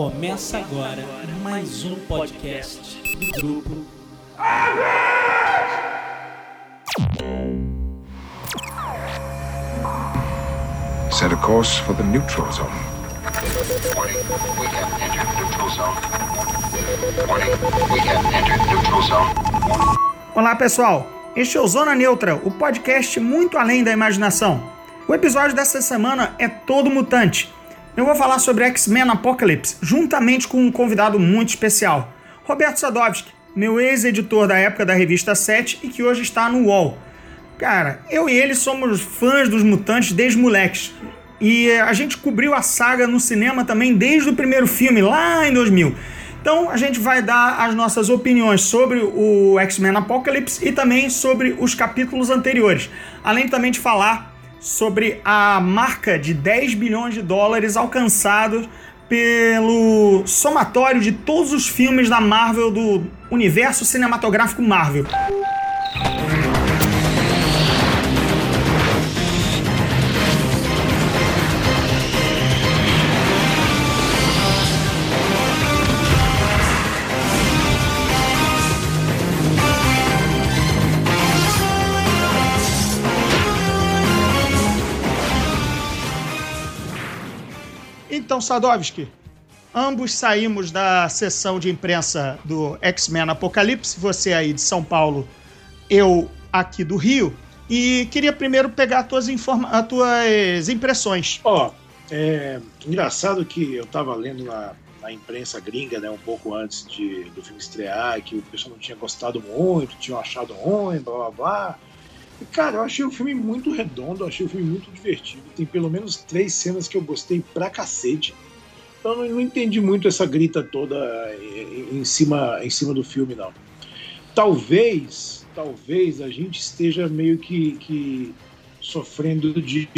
Começa agora mais um podcast do grupo. Set a course for the neutral zone. Warning, we have entered neutral zone. Warning, we have entered neutral zone. Olá pessoal, este é o Zona Neutra, o podcast muito além da imaginação. O episódio dessa semana é todo mutante. Eu vou falar sobre X-Men Apocalypse, juntamente com um convidado muito especial, Roberto Sadovski, meu ex-editor da época da revista 7 e que hoje está no UOL. Cara, eu e ele somos fãs dos mutantes desde moleques. E a gente cobriu a saga no cinema também desde o primeiro filme, lá em 2000. Então a gente vai dar as nossas opiniões sobre o X-Men Apocalypse e também sobre os capítulos anteriores. Além também de falar sobre a marca de 10 bilhões de dólares alcançados pelo somatório de todos os filmes da Marvel do universo cinematográfico Marvel. Sadovski, ambos saímos da sessão de imprensa do X-Men Apocalipse, você aí de São Paulo, eu aqui do Rio, e queria primeiro pegar as tuas, as tuas impressões. Ó, é engraçado que eu tava lendo na, na imprensa gringa, né, um pouco antes de, do filme estrear, que o pessoal não tinha gostado muito, tinham achado ruim, blá blá blá. Cara, eu achei o filme muito redondo, eu achei o filme muito divertido. Tem pelo menos três cenas que eu gostei pra cacete. Então eu não, entendi muito essa grita toda em, cima, em cima do filme, não. Talvez, talvez a gente esteja meio que, que sofrendo de,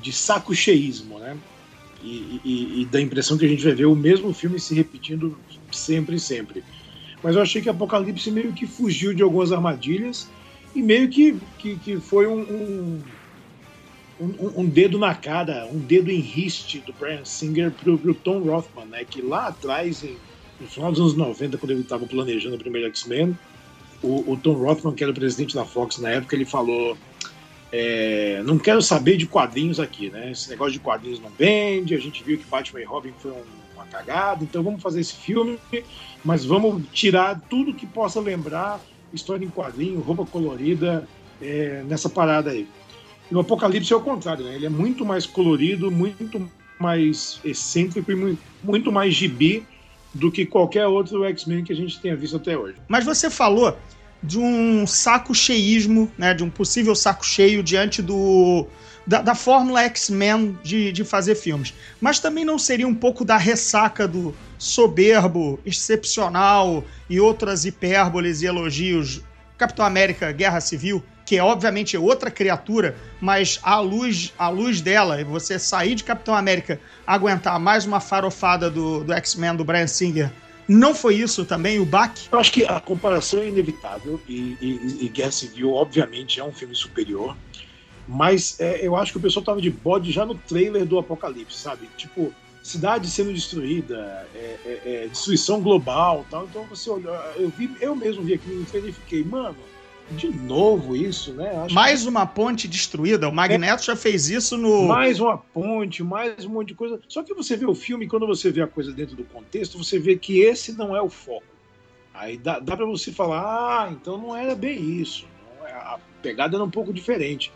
de saco cheísmo, né? E, e, e da impressão que a gente vai ver o mesmo filme se repetindo sempre sempre. Mas eu achei que Apocalipse meio que fugiu de algumas armadilhas e meio que, que, que foi um, um, um, um, dedo na cara, um dedo em riste do Brian Singer pro, pro Tom Rothman, né? Que lá atrás, em, no final dos anos 90, quando ele estava planejando o primeiro X-Men, o, o, Tom Rothman, que era o presidente da Fox na época, ele falou: é, não quero saber de quadrinhos aqui, né? Esse negócio de quadrinhos não vende, a gente viu que Batman e Robin foi uma cagada, então vamos fazer esse filme, mas vamos tirar tudo que possa lembrar história em quadrinho, roupa colorida, é, nessa parada aí. E o Apocalipse é o contrário, né? Ele é muito mais colorido, muito mais excêntrico e muito mais gibi do que qualquer outro X-Men que a gente tenha visto até hoje. Mas você falou de um saco cheísmo, né? De um possível saco cheio diante do da, da fórmula X-Men de, de fazer filmes. Mas também não seria um pouco da ressaca do soberbo, excepcional e outras hipérboles e elogios Capitão América Guerra Civil, que é obviamente outra criatura, mas à luz, à luz dela, você sair de Capitão América, aguentar mais uma farofada do, do X-Men do Brian Singer, não foi isso também o Bach? Eu acho que a comparação é inevitável e, e, e Guerra Civil, obviamente, é um filme superior. Mas é, eu acho que o pessoal tava de bode já no trailer do Apocalipse, sabe? Tipo, cidade sendo destruída, é, é, é destruição global tal. Então você olhou, eu vi, eu mesmo vi aqui no trailer e fiquei, mano, de novo isso, né? Acho mais que... uma ponte destruída. O Magneto já fez isso no. Mais uma ponte, mais um monte de coisa. Só que você vê o filme, quando você vê a coisa dentro do contexto, você vê que esse não é o foco. Aí dá, dá para você falar, ah, então não era bem isso. É, a pegada era um pouco diferente.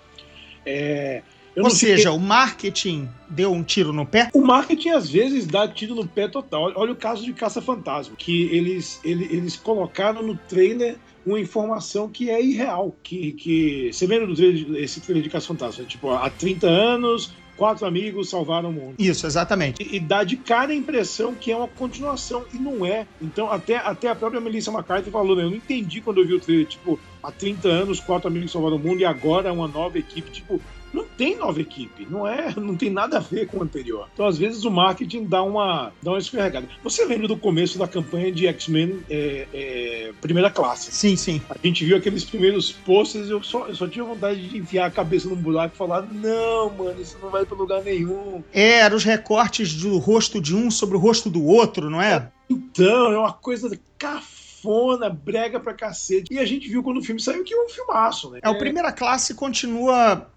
É, Ou seja, o marketing deu um tiro no pé? O marketing às vezes dá tiro no pé total. Olha o caso de Caça Fantasma, que eles, eles, eles colocaram no trailer uma informação que é irreal. Que, que você lembra do trailer, esse trailer de Caça Fantasma? Tipo, há 30 anos, quatro amigos salvaram o mundo. Isso, exatamente. E, e, dá de cara a impressão que é uma continuação, e não é. Então, até, até a própria Melissa McCarthy falou, né? Eu não entendi quando eu vi o trailer, tipo, há 30 anos, quatro amigos salvaram o mundo, e agora uma nova equipe, tipo, não tem nova equipe, não é, não tem nada a ver com o anterior. Então, às vezes, o marketing dá uma, dá uma escorregada. Você lembra do começo da campanha de X-Men é, é, primeira classe? Sim, sim. A gente viu aqueles primeiros posters, eu só, eu só tinha vontade de enfiar a cabeça num buraco e falar: não, mano, isso não vai pra lugar nenhum. É, eram os recortes do rosto de um sobre o rosto do outro, não é? Então, é uma coisa cafona, brega pra cacete. E a gente viu quando o filme saiu que é um filmaço, né? É, o Primeira Classe continua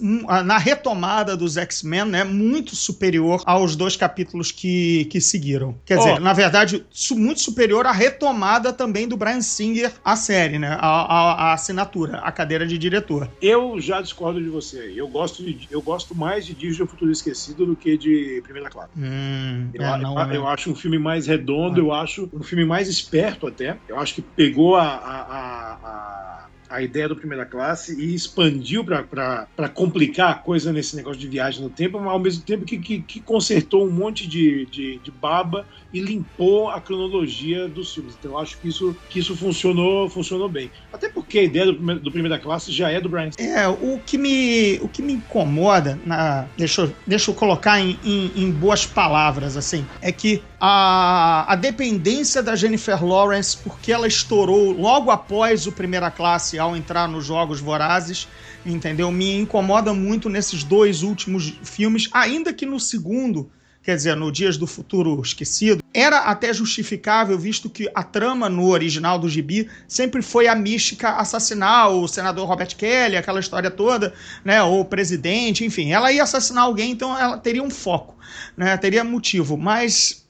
na retomada dos X-Men, né, muito superior aos dois capítulos que, que seguiram. Quer oh. dizer, na verdade, muito superior à retomada também do Brian Singer à série, né, a, a, a, assinatura, a cadeira de diretor. Eu já discordo de você. Eu gosto, de, eu gosto mais de Dias do Futuro Esquecido do que de Primeira Classe. Hum, eu, é, não, eu, é. eu, acho um filme mais redondo, ah. eu acho um filme mais esperto até. Eu acho que pegou a, a a ideia do primeira classe e expandiu para complicar a coisa nesse negócio de viagem no tempo, mas ao mesmo tempo que, que, que consertou um monte de, de, de, baba e limpou a cronologia dos filmes. Então eu acho que isso, que isso funcionou, funcionou bem. Até porque a ideia do, do primeira classe já é do Brian. É, o que me, o que me incomoda, na, deixa, eu, deixa eu colocar em, em, em boas palavras, assim, é que a, a dependência da Jennifer Lawrence, porque ela estourou logo após o primeira classe ao entrar nos Jogos Vorazes, entendeu? Me incomoda muito nesses dois últimos filmes, ainda que no segundo, quer dizer, no Dias do Futuro Esquecido, era até justificável, visto que a trama no original do gibi sempre foi a mística assassinar o senador Robert Kelly, aquela história toda, né, ou o presidente, enfim, ela ia assassinar alguém, então ela teria um foco, né, teria motivo, mas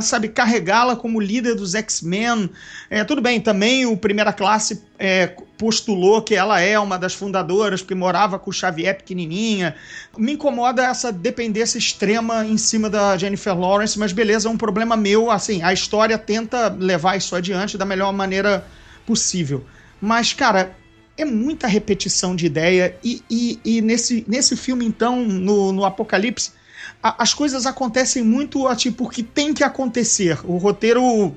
sabe, carregá-la como líder dos X-Men. É, tudo bem, também o Primeira Classe é, postulou que ela é uma das fundadoras, porque morava com o Xavier pequenininha. Me incomoda essa dependência extrema em cima da Jennifer Lawrence, mas beleza, é um problema meu. Assim, a história tenta levar isso adiante da melhor maneira possível. Mas, cara, é muita repetição de ideia. E, e, e nesse, nesse filme, então, no, no Apocalipse a, as coisas acontecem muito porque tem que acontecer. O roteiro.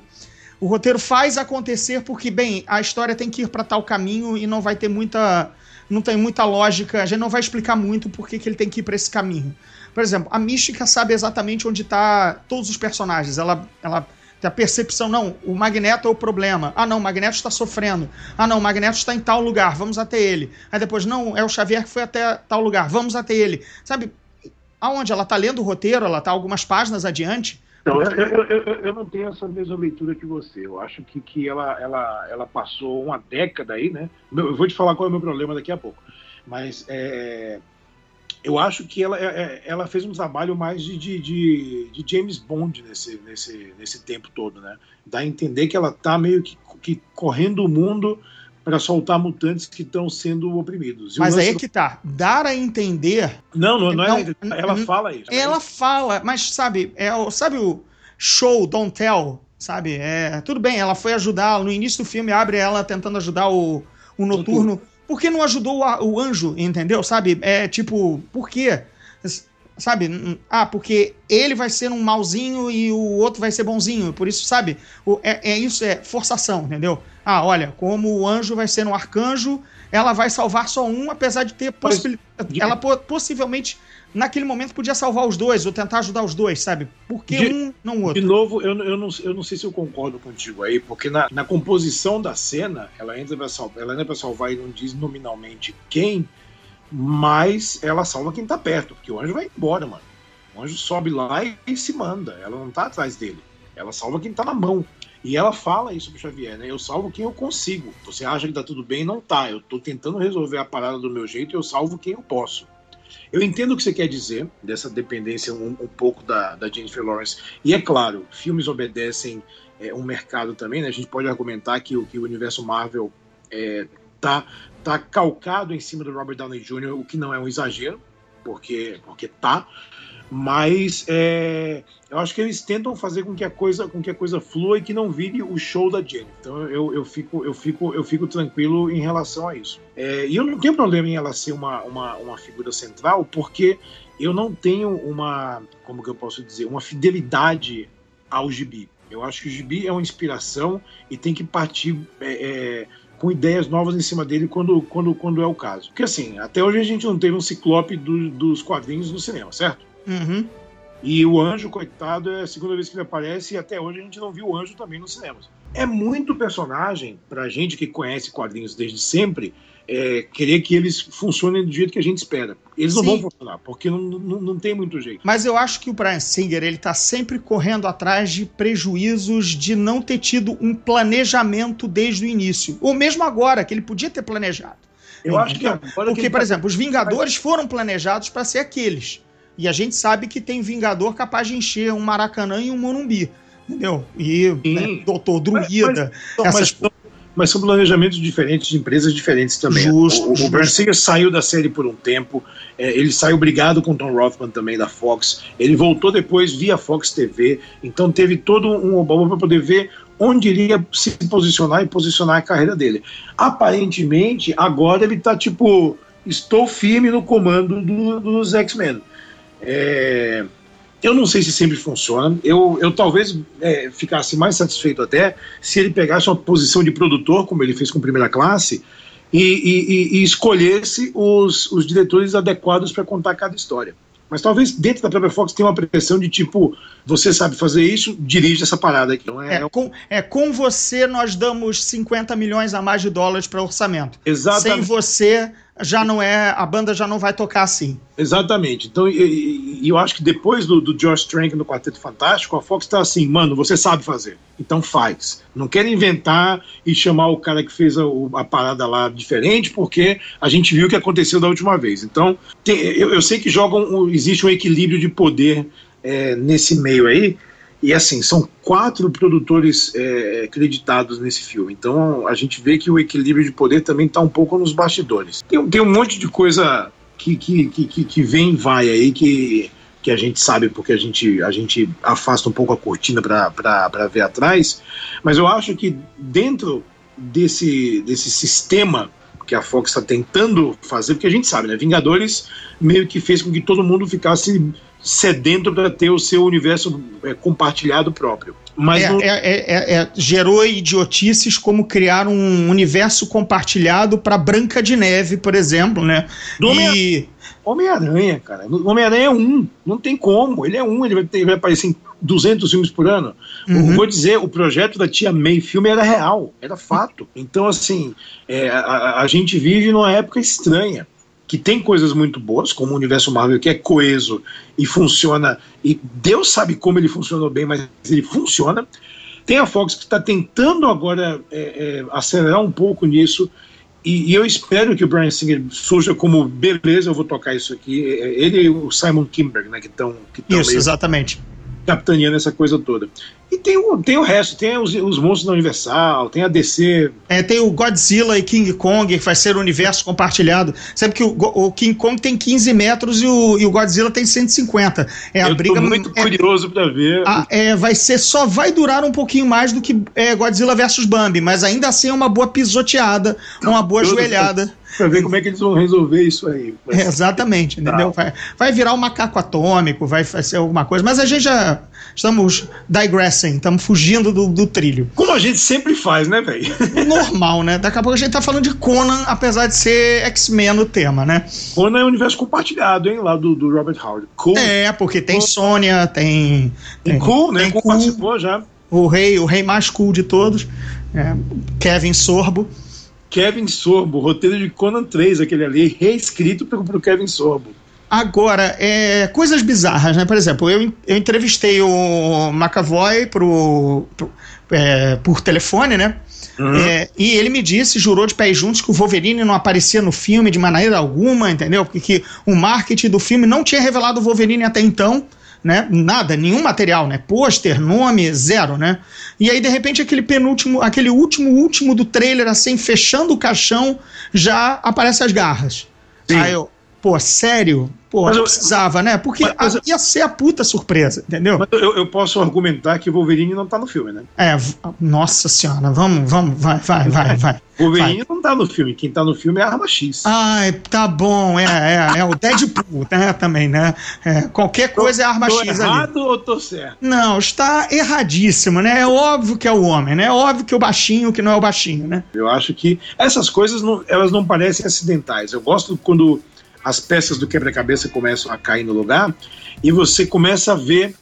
O roteiro faz acontecer porque, bem, a história tem que ir para tal caminho e não vai ter muita. Não tem muita lógica. A gente não vai explicar muito por que ele tem que ir para esse caminho. Por exemplo, a Mística sabe exatamente onde tá todos os personagens. Ela, ela a percepção, não, o Magneto é o problema. Ah, não, o Magneto está sofrendo. Ah, não, o Magneto está em tal lugar, vamos até ele. Aí depois, não, é o Xavier que foi até tal lugar, vamos até ele. Sabe, Aonde? Ela está lendo o roteiro, ela está algumas páginas adiante. Eu, eu, eu, eu, não tenho essa mesma leitura que você. Eu acho que, que ela, ela, ela passou uma década aí, né? Eu vou te falar qual é o meu problema daqui a pouco. Mas é, eu acho que ela, é, é, ela fez um trabalho mais de, de, de, de, James Bond nesse, nesse, nesse tempo todo, né? Dá a entender que ela está meio que, que correndo o mundo para soltar mutantes que estão sendo oprimidos. E mas aí é que tá. Dar a entender. Não, não, não, é. Ela fala isso. Ela fala, mas sabe, é, sabe o show, don't tell, sabe? É, tudo bem, ela foi ajudar. No início do filme, abre ela tentando ajudar o, o noturno. Por que não ajudou o, o anjo, entendeu? Sabe? É tipo, por quê? Sabe? Ah, porque ele vai ser um malzinho e o outro vai ser bonzinho. Por isso, sabe? O, é, é, isso, é forçação, entendeu? Ah, olha, como o anjo vai ser um arcanjo, ela vai salvar só um, apesar de ter possibilidade. Ela possivelmente, naquele momento, podia salvar os dois, ou tentar ajudar os dois, sabe? Porque de, um, não o outro. De novo, eu, eu, não, eu não sei se eu concordo contigo aí, porque na, na composição da cena, ela entra pra salvar, ela entra pra salvar e não diz nominalmente quem mas ela salva quem tá perto, porque o anjo vai embora, mano. O anjo sobe lá e, se manda, ela não tá atrás dele. Ela salva quem tá na mão. E ela fala isso pro Xavier, né? Eu salvo quem eu consigo. Você acha que tá tudo bem? Não tá. Eu tô tentando resolver a parada do meu jeito e eu salvo quem eu posso. Eu entendo o que você quer dizer, dessa dependência um, um pouco da, da Jennifer Lawrence. E é claro, filmes obedecem é, um mercado também, né? A gente pode argumentar que, que o universo Marvel é, tá tá calcado em cima do Robert Downey Jr., o que não é um exagero, porque, porque tá. Mas é, eu acho que eles tentam fazer com que a coisa, com que a coisa flua e que não vire o show da Jenny. Então eu, eu, fico, eu, fico, eu fico tranquilo em relação a isso. É, e eu não tenho problema em ela ser uma, uma, uma figura central, porque eu não tenho uma, como que eu posso dizer, uma fidelidade ao gibi. Eu acho que o gibi é uma inspiração e tem que partir é, é, com ideias novas em cima dele quando, quando, quando é o caso. Porque assim, até hoje a gente não teve um ciclope do, dos quadrinhos no cinema, certo? Uhum. E o anjo, coitado, é a segunda vez que ele aparece e até hoje a gente não viu o anjo também nos cinemas. É muito personagem, pra gente que conhece quadrinhos desde sempre, é, querer que eles funcionem do jeito que a gente espera. Eles não Sim. vão funcionar, porque não, não, não tem muito jeito. Mas eu acho que o Brian Singer ele tá sempre correndo atrás de prejuízos de não ter tido um planejamento desde o início. Ou mesmo agora, que ele podia ter planejado. Eu acho que agora que Porque, ele por tá- exemplo, os Vingadores foram planejados para ser aqueles. E a gente sabe que tem Vingador capaz de encher um Maracanã e um Morumbi. Entendeu? E né, Doutor Druida. Essas- mas, são- mas são planejamentos diferentes de empresas diferentes também. Justo, O, o justo. Singer saiu da série por um tempo, é, ele saiu brigado com o Tom Rothman também da Fox, ele voltou depois via Fox TV, então teve todo um obama para poder ver onde iria se posicionar e posicionar a carreira dele. Aparentemente, agora ele tá tipo, estou firme no comando do- dos X-Men. É, eu não sei se sempre funciona. Eu, eu talvez é, ficasse mais satisfeito até se ele pegasse uma posição de produtor, como ele fez com primeira classe, e, e- e- escolhesse os, os diretores adequados para contar cada história. Mas talvez dentro da própria Fox tenha uma pressão de tipo, você sabe fazer isso, dirige essa parada aqui. Não é, É, com, é, com você nós damos 50 milhões a mais de dólares para orçamento. Sem exatamente. você, já não é. A banda já não vai tocar assim. Exatamente. Então, e- e eu acho que depois do, do Josh Trank no Quarteto Fantástico, a Fox tá assim, mano, você sabe fazer, então faz. Não quero inventar e chamar o cara que fez a, a parada lá diferente, porque a gente viu o que aconteceu da última vez. Então, tem- eu, eu sei que jogam, existe um equilíbrio de poder é, nesse meio aí. E assim, são quatro produtores é, acreditados nesse filme. Então a gente vê que o equilíbrio de poder também está um pouco nos bastidores. Tem, tem um monte de coisa que, que, que, que- vem e vai aí que, que a gente sabe porque a gente, a gente afasta um pouco a cortina para ver atrás. Mas eu acho que dentro desse, desse sistema que a Fox está tentando fazer, porque a gente sabe, né? Vingadores meio que fez com que todo mundo ficasse sedento para ter o seu universo é, compartilhado próprio. Mas É, não- é- é- é- é- gerou idiotices como criar um universo compartilhado para Branca de Neve, por exemplo, né? Do E Homem-Aranha, cara. Homem-Aranha é um. Não tem como. Ele é um. Ele vai, ter- ele vai aparecer em 200 filmes por ano. Uhum. Vou dizer, o projeto da Tia May filme era real. Era fato. Então, assim, é, a- a, gente vive numa época estranha. Que tem coisas muito boas, como o universo Marvel, que é coeso e funciona. E Deus sabe como ele funcionou bem, mas ele funciona. Tem a Fox que está tentando agora é, é, acelerar um pouco nisso. E, e eu espero que o Brian Singer surja como beleza, eu vou tocar isso aqui. É, Ele e o Simon Kimberg, né, que estão que tão isso, meio exatamente. Capitaneando essa coisa toda. E tem o, tem o resto, tem os, os monstros da Universal, tem a DC. É, tem o Godzilla e King Kong, que vai ser o universo compartilhado. Sabe que o, o King Kong tem 15 metros e o, e o Godzilla tem 150. É a eu briga. tô muito é- curioso para ver. Ah, é, vai ser só vai durar um pouquinho mais do que é, Godzilla versus Bambi, mas ainda assim é uma boa pisoteada, uma boa joelhada. Pra ver como é que eles vão resolver isso aí. É, exatamente, entendeu? Vai, vai virar um macaco atômico, vai, vai ser alguma coisa, mas a gente já estamos digressing, estamos fugindo do, do trilho. Como a gente sempre faz, né, velho? Normal, né? Daqui a pouco a gente tá falando de Conan, apesar de ser X-Men o tema, né? Conan é um universo compartilhado, hein, lá do, do Robert Howard. Cool. É, porque tem Sônia, tem. Tem cool, né? tem Cool Cool. participou já. o rei, o rei mais cool de todos, é, Kevin Sorbo. Kevin Sorbo, roteiro de Conan 3, aquele ali, reescrito pro, pro Kevin Sorbo. Agora, é, coisas bizarras, né? Por exemplo, eu, eu entrevistei o McAvoy pro, pro- é, por telefone, né? É, e ele me disse, jurou de pés juntos, que o Wolverine não aparecia no filme de maneira alguma, entendeu? Porque que o marketing do filme não tinha revelado o Wolverine até então, né? Nada, nenhum material, né? Pôster, nome, zero, né? E aí, de repente, aquele penúltimo, aquele último, último do trailer, assim, fechando o caixão, já aparece as garras. Sim. Aí eu, pô, sério? Pô, Mas eu- precisava, né? Porque Mas- a- ia ser a puta surpresa, entendeu? Mas eu, eu posso argumentar que Wolverine não tá no filme, né? É, nossa senhora, vamos, vamos, vai, vai, vai, vai. Wolverine não tá no filme. Quem tá no filme é a Arma X. Ai, tá bom, é, é, é o Deadpool, né, também, né? É, qualquer coisa é arma tô X ali. errado ou tô certo? Não, está erradíssimo, né? É óbvio que é o homem, né? É óbvio que o baixinho que não é o baixinho, né? Eu acho que essas coisas não, elas não parecem acidentais. Eu gosto quando as peças do quebra-cabeça começam a cair no lugar e você começa a ver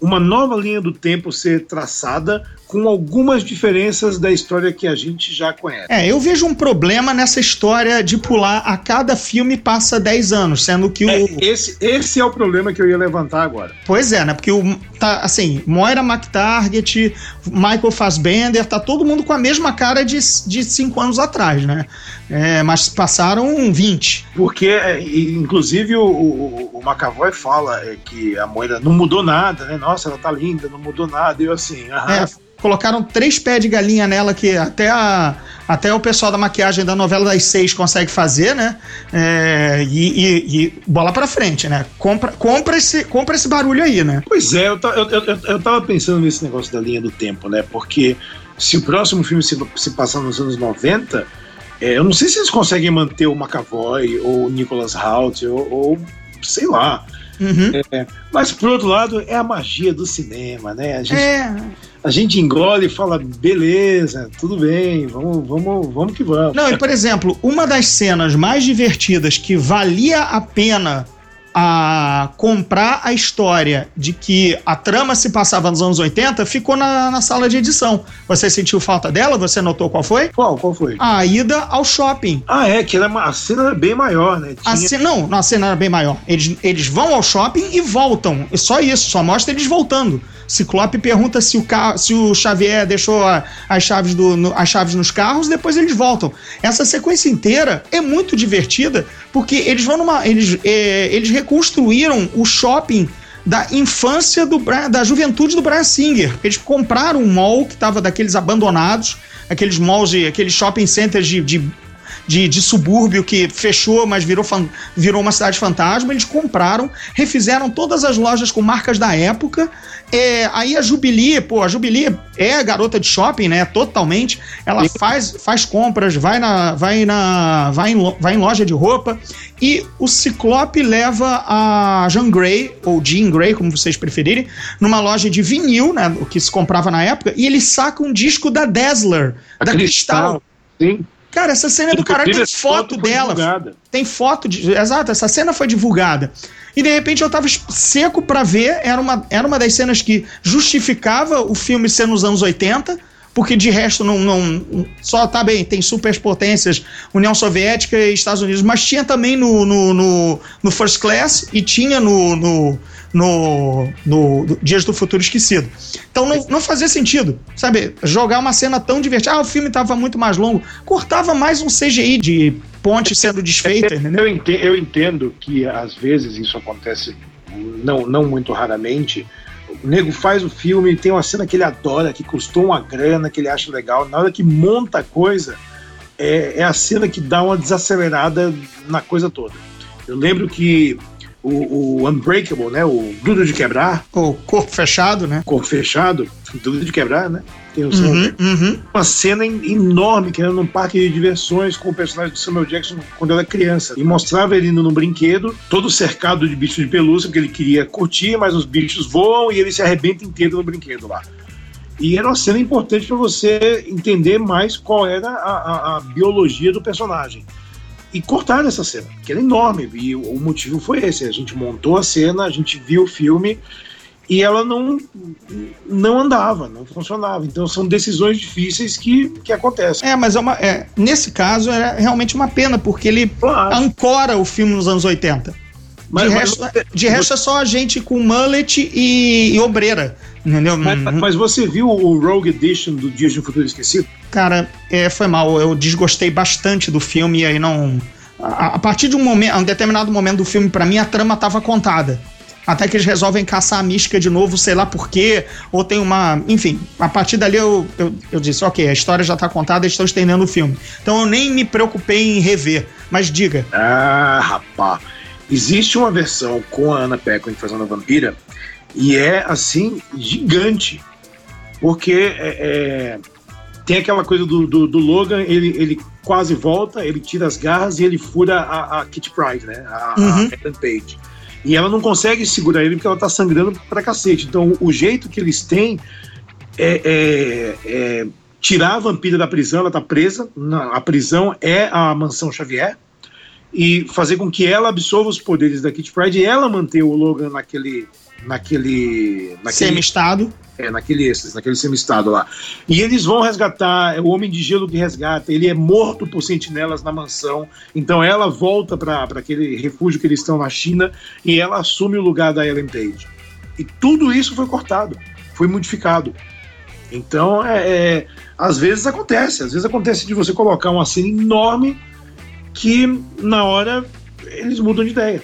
uma nova linha do tempo ser traçada com algumas diferenças da história que a gente já conhece. É, eu vejo um problema nessa história de pular a cada filme passa 10 anos, sendo que o. É, esse, esse é o problema que eu ia levantar agora. Pois é, né? Porque o. Tá, assim, Moira McTarget, Michael Fassbender, tá todo mundo com a mesma cara de 5 anos atrás, né? É, mas passaram 20. Porque, é, inclusive, o, o, o McAvoy fala é, que a Moira não mudou nada, né? Nossa, ela tá linda, não mudou nada. E eu assim, aham. É, colocaram três pés de galinha nela que até, a, até o pessoal da maquiagem da novela das seis consegue fazer, né? É, e, e- e bola pra frente, né? Compra, compra, esse, compra esse barulho aí, né? Pois é, eu, eu, eu, eu tava pensando nesse negócio da linha do tempo, né? Porque se o próximo filme se, se passar nos anos 90, é, eu não sei se eles conseguem manter o McAvoy ou o Nicholas Hoult ou, ou sei lá. Uhum. Mas por outro lado, é a magia do cinema, né? A gente, É, a gente engole e fala, beleza, tudo bem, vamos, vamos, vamos que vamos. Não, e por exemplo, uma das cenas mais divertidas que valia a pena a comprar a história de que a trama se passava nos anos 80 ficou na, na sala de edição. Você sentiu falta dela? Você notou qual foi? Qual, qual foi? A ida ao shopping. Ah, é, que era uma, a cena era bem maior, né? A Tinha- não, não, a cena era bem maior. Eles, eles vão ao shopping e voltam. É só isso, só mostra eles voltando. Ciclope pergunta se o, se o Xavier deixou a- as, chaves do, no- as chaves nos carros, depois eles voltam. Essa sequência inteira é muito divertida, porque eles vão numa. Eles, é, eles reconstruíram o shopping da infância do da juventude do Brian Singer. Eles compraram um mall que estava daqueles abandonados, aqueles malls, de, aqueles shopping centers de- de de, de subúrbio que fechou, mas virou, virou uma cidade fantasma. Eles compraram, refizeram todas as lojas com marcas da época. É, aí a Jubilee, pô, a Jubilee é garota de shopping, né? Totalmente. Ela faz, faz compras, vai na, vai na, vai em, vai em loja de roupa. E o Ciclope leva a Jean Grey, ou Jean Grey, como vocês preferirem, numa loja de vinil, né? O que se comprava na época, e ele saca um disco da Dazzler, a da Cristal. Sim. Cara, essa cena é do caralho, tem foto dela. divulgada. Tem foto de. Exato, essa cena foi divulgada. E de repente eu tava seco pra ver. Era uma, era uma das cenas que justificava o filme ser nos anos 80. Porque de resto não, não. Só tá bem, tem superpotências, União Soviética e Estados Unidos, mas tinha também no, no, no, no First Class e tinha no, no, no, no Dias do Futuro Esquecido. Então não, não fazia sentido, sabe? Jogar uma cena tão divertida. Ah, o filme tava muito mais longo. Cortava mais um CGI de ponte sendo desfeita, entendeu? Eu entendo, eu entendo que às vezes isso acontece, não, não muito raramente. O nego faz o filme, tem uma cena que ele adora, que custou uma grana, que ele acha legal. Na hora que monta a coisa, é, é a cena que dá uma desacelerada na coisa toda. Eu lembro que o, o Unbreakable, né, o Duro de Quebrar, O corpo fechado, né? corpo fechado, Duro de Quebrar, né? Tem o Uhum, uhum. uma cena en- enorme que era num parque de diversões com o personagem do Samuel Jackson quando era criança. E mostrava ele indo num brinquedo, todo cercado de bichos de pelúcia, porque ele queria curtir, mas os bichos voam e ele se arrebenta inteiro no brinquedo lá. E era uma cena importante para você entender mais qual era a, a- a biologia do personagem. E cortaram essa cena, que era enorme. E o, motivo foi esse: a gente montou a cena, a gente viu o filme e ela não, não andava, não funcionava. Então são decisões difíceis que, que acontecem. É, mas é uma, é, nesse caso é realmente uma pena, porque ele Claro. ancora o filme nos anos 80. Mas- de mas resto, você- de resto é só a gente com mullet e, e obreira. Entendeu? Mas, Uhum. mas você viu o Rogue Edition do Dias de um Futuro Esquecido? Cara, é, foi mal. Eu desgostei bastante do filme e aí não. A, a partir de um momento, um determinado momento do filme, pra mim, a trama tava contada. Até que eles resolvem caçar a mística de novo, sei lá por quê, ou tem uma. Enfim, a partir dali eu, eu, eu disse: ok, a história já tá contada, eles estão estendendo o filme. Então eu nem me preocupei em rever. Mas diga. Ah, rapá. Existe uma versão com a Anna Paquin fazendo a vampira e é assim gigante, porque é, é, tem aquela coisa do, do, do, Logan, ele, ele quase volta, ele tira as garras e ele fura a, a Kitty Pryde, né? A, uhum. a Ellen Page. E ela não consegue segurar ele porque ela tá sangrando pra cacete. Então o jeito que eles têm é, é, é tirar a vampira da prisão, ela tá presa, na, a prisão é a mansão Xavier, e fazer com que ela absorva os poderes da Kitty Pryde e ela manter o Logan naquele naquele, naquele semi-estado. É, naquele, naquele semi-estado lá. E eles vão resgatar, é o Homem de Gelo que resgata, ele é morto por sentinelas na mansão, então ela volta para aquele refúgio que eles estão na China e ela assume o lugar da Ellen Page. E tudo isso foi cortado, foi modificado. Então, é, é, às vezes acontece, às vezes acontece de você colocar uma cena enorme que na hora eles mudam de ideia.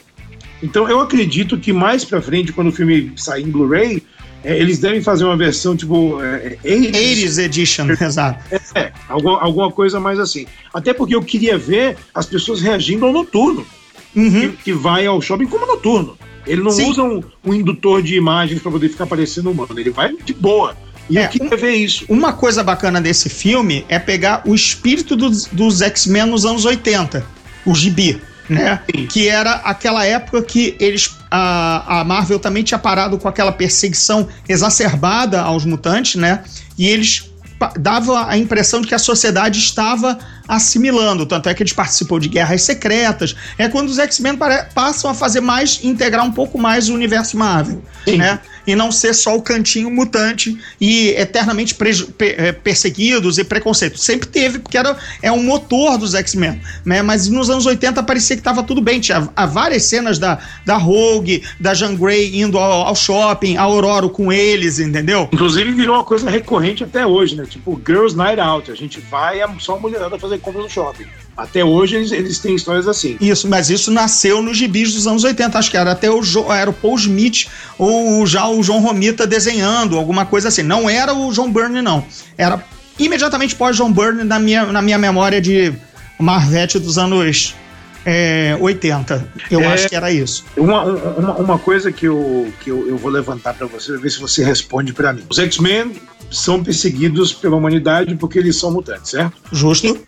Então eu acredito que mais pra frente, quando o filme sair em Blu-ray, é, eles devem fazer uma versão tipo. É, 80s Edition, exato. É, é, alguma, alguma coisa mais assim. Até porque eu queria ver as pessoas reagindo ao noturno, uhum. que, que, vai ao shopping como noturno. Ele não Sim. usa um, um indutor de imagens para poder ficar parecendo humano, ele vai de boa. E é, eu queria ver isso. Uma coisa bacana desse filme é pegar o espírito dos, dos X-Men nos anos 80, o gibi né? Que era aquela época que eles a, a Marvel também tinha parado com aquela perseguição exacerbada aos mutantes, né? E eles dava a impressão de que a sociedade estava assimilando, tanto é que eles participam de guerras secretas. É quando os X-Men passam a fazer mais, integrar um pouco mais o universo Marvel, Sim. né? E não ser só o cantinho mutante e eternamente é, perseguidos e preconceito. Sempre teve, porque era, é um motor dos X-Men, né? Mas nos anos 80 parecia que estava tudo bem. Tinha há várias cenas da, da Rogue, da Jean Grey indo ao, ao shopping, a Aurora com eles, entendeu? Inclusive virou uma coisa recorrente até hoje, né? Tipo, Girls Night Out. A gente vai só a mulherada fazer compra no shopping. Até hoje eles, eles têm histórias assim. Isso, mas isso nasceu nos gibis dos anos 80. Acho que era até o, era o Paul Smith ou já o João Romita desenhando, alguma coisa assim. Não era o John Byrne, não. Era imediatamente pós John Byrne na minha, na minha memória de Marvete dos anos é, 80. Eu é, acho que era isso. Uma, uma, uma, coisa que eu, que eu, eu vou levantar para você, ver se você responde para mim. Os X-Men são perseguidos pela humanidade porque eles são mutantes, certo? Justo.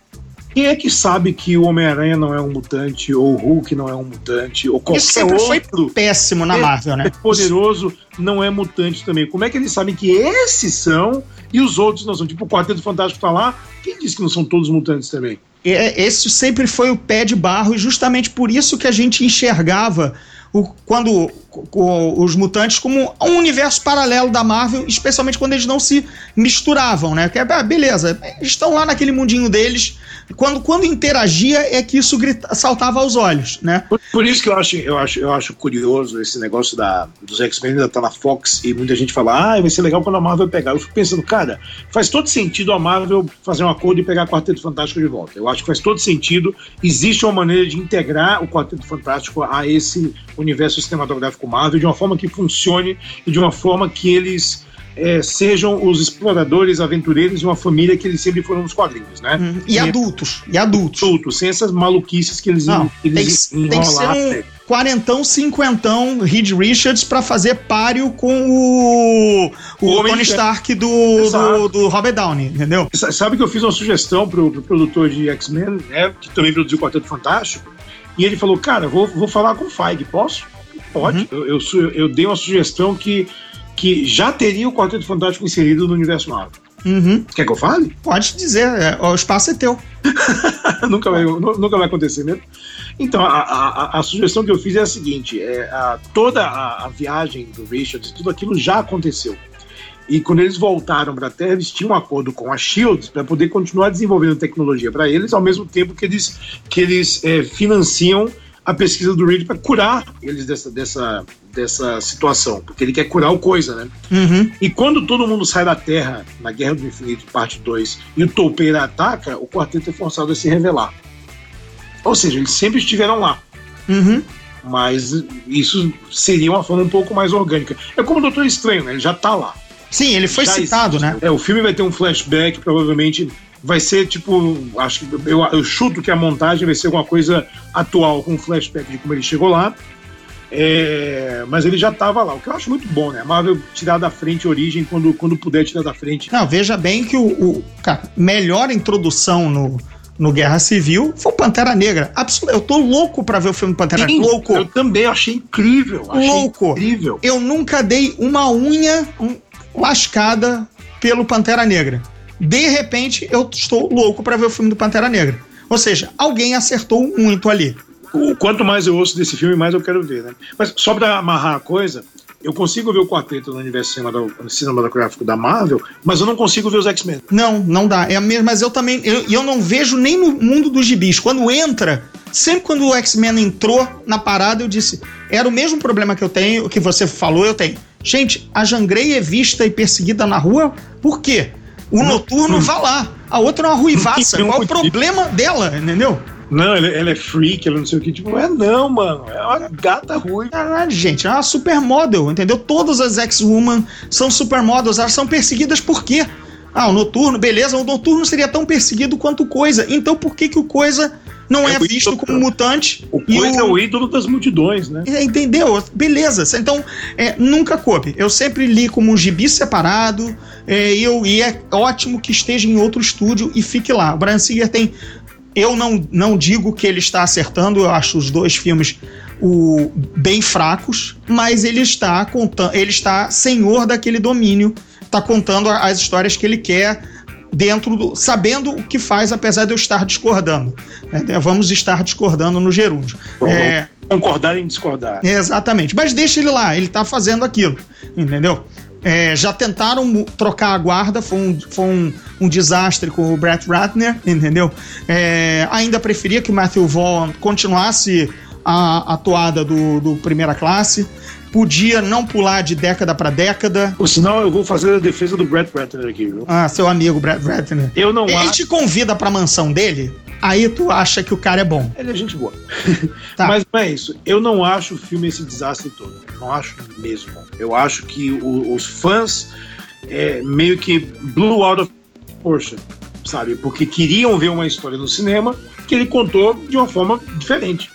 Quem é que sabe que o Homem-Aranha não é um mutante, ou o Hulk não é um mutante, ou qualquer Isso sempre outro foi péssimo na Marvel, né? poderoso não é mutante também. Como é que eles sabem que esses são e os outros não são? Tipo, o Quarteto Fantástico tá lá, quem disse que não são todos mutantes também? É, esse sempre foi o pé de barro, e justamente por isso que a gente enxergava o, quando o, os mutantes como um universo paralelo da Marvel, especialmente quando eles não se misturavam, né? Que, ah, beleza, estão lá naquele mundinho deles. Quando, quando interagia é que isso grita, saltava aos olhos, né? Por, por, isso que eu acho, eu acho, eu acho curioso esse negócio da, dos X-Men ainda tá na Fox e muita gente fala, ah, vai ser legal quando a Marvel pegar. Eu fico pensando, cara, faz todo sentido a Marvel fazer um acordo e pegar o Quarteto Fantástico de volta. Eu acho que faz todo sentido. Existe uma maneira de integrar o Quarteto Fantástico a esse universo cinematográfico Marvel de uma forma que funcione e de uma forma que eles é, sejam os exploradores, aventureiros de uma família que eles sempre foram nos quadrinhos, né? Uhum. E, e, adultos, e adultos. Adultos, sem essas maluquices que eles, Não, eles tem, tem que ser um quarentão, cinquentão Reed Richards para fazer páreo com o, o, o Tony Stark do, do, do, Robert Downey, entendeu? Sabe que eu fiz uma sugestão pro, pro produtor de X-Men, né, que também produziu o Quarteto Fantástico, e ele falou, cara, vou, vou falar com o Feig, posso? Pode. Uhum. Eu, eu, eu, dei uma sugestão que, que já teria o Quarteto Fantástico inserido no universo Marvel. Uhum. Quer que eu fale? Pode dizer, é, o espaço é teu. nunca, vai, nunca vai acontecer mesmo. Então, a, a, a, sugestão que eu fiz é a seguinte: é, a, toda a, a, viagem do Richards, tudo aquilo já aconteceu. E quando eles voltaram para a Terra, eles tinham um acordo com a Shield para poder continuar desenvolvendo tecnologia para eles, ao mesmo tempo que eles, que eles é, financiam a pesquisa do Reed para curar eles dessa, dessa, dessa situação, porque ele quer curar o coisa, né? Uhum. E quando todo mundo sai da Terra na Guerra do Infinito, parte 2, e o Toupeira ataca, o quarteto é forçado a se revelar. Ou seja, eles sempre estiveram lá. Uhum. Mas isso seria uma forma um pouco mais orgânica. É como o Doutor Estranho, né? Ele já tá lá. Sim, ele foi já citado, existe. né? É, o filme vai ter um flashback, provavelmente vai ser tipo. Acho que eu, eu chuto que a montagem vai ser alguma coisa atual, com um flashback de como ele chegou lá. É, mas ele já estava lá, o que eu acho muito bom, né? A Marvel tirar da frente a origem quando, quando puder tirar da frente. Não, veja bem que o, o cara, melhor introdução no, no Guerra Civil foi o Pantera Negra. Absol- Eu tô louco pra ver o filme do Pantera Negra. Louco. Eu também achei incrível. Achei Louco. incrível. Eu nunca dei uma unha um, lascada pelo Pantera Negra. De repente, eu estou louco pra ver o filme do Pantera Negra. Ou seja, alguém acertou muito ali. O quanto mais eu ouço desse filme, mais eu quero ver, né? Mas só pra amarrar a coisa, eu consigo ver o quarteto no universo cinematográfico da Marvel, mas eu não consigo ver os X-Men. Não, não dá. É mesmo, mas eu também. Eu, eu não vejo nem no mundo dos gibis. Quando entra, sempre quando o X-Men entrou na parada, eu disse. Era o mesmo problema que eu tenho, que você falou, eu tenho. Gente, a Jean Grey é vista e perseguida na rua, por quê? O noturno vá lá. A outra é uma ruivaça. Qual o problema dela, entendeu? Não, ela, ela é freak, ela não sei o que. Tipo, é não, mano. É uma gata ruim. Caralho, gente, é uma supermodel, entendeu? Todas as ex-woman são supermodels, elas são perseguidas por quê? Ah, o noturno, beleza, o noturno seria tão perseguido quanto o coisa. Então por que, que o coisa não é, É o visto como mutante? O coisa é o ídolo das multidões, né? É, Entendeu? Beleza. Então, é, nunca coube. Eu sempre li como um gibi separado. é, e eu, e é ótimo que esteja em outro estúdio e fique lá. O Brian Singer tem. Eu não, não digo que ele está acertando, eu acho os dois filmes o, bem fracos, mas ele está contando, ele está senhor daquele domínio, está contando as histórias que ele quer dentro do. sabendo o que faz, apesar de eu estar discordando. né? Vamos estar discordando no gerúndio. É, Concordar em discordar. Exatamente. Mas deixa ele lá, ele tá fazendo aquilo. Entendeu? É, já tentaram trocar a guarda, foi um, foi um, um desastre com o Brett Ratner, entendeu? É, ainda preferia que o Matthew Vaughn continuasse a, a toada do, do Primeira Classe. Podia não pular de década para década. Por sinal, eu vou fazer a defesa do Brett Ratner aqui, viu? Ah, seu amigo Brett Ratner. Eu não Ele acho. te convida pra mansão dele, aí tu acha que o cara é bom. Ele é gente boa. Tá. Mas não é isso. Eu não acho o filme esse desastre todo. Não acho mesmo. Eu acho que o- os fãs é, meio que blew out of proportion, sabe? Porque queriam ver uma história no cinema que ele contou de uma forma diferente.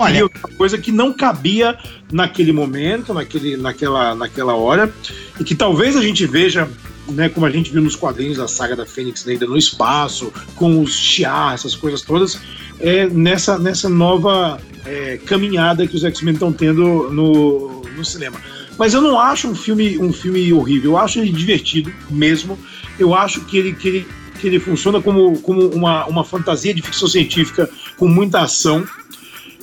Olha, coisa que não cabia naquele momento, naquele, naquela, naquela hora, e que talvez a gente veja, né, como a gente viu nos quadrinhos da saga da Fênix Negra no espaço, com os Shi'ar, essas coisas todas, é, nessa, nessa nova é, caminhada que os X-Men estão tendo no, no cinema. Mas eu não acho um filme, um filme horrível, eu acho ele divertido mesmo. Eu acho que ele, que ele, que ele funciona como, como uma, uma fantasia de ficção científica com muita ação.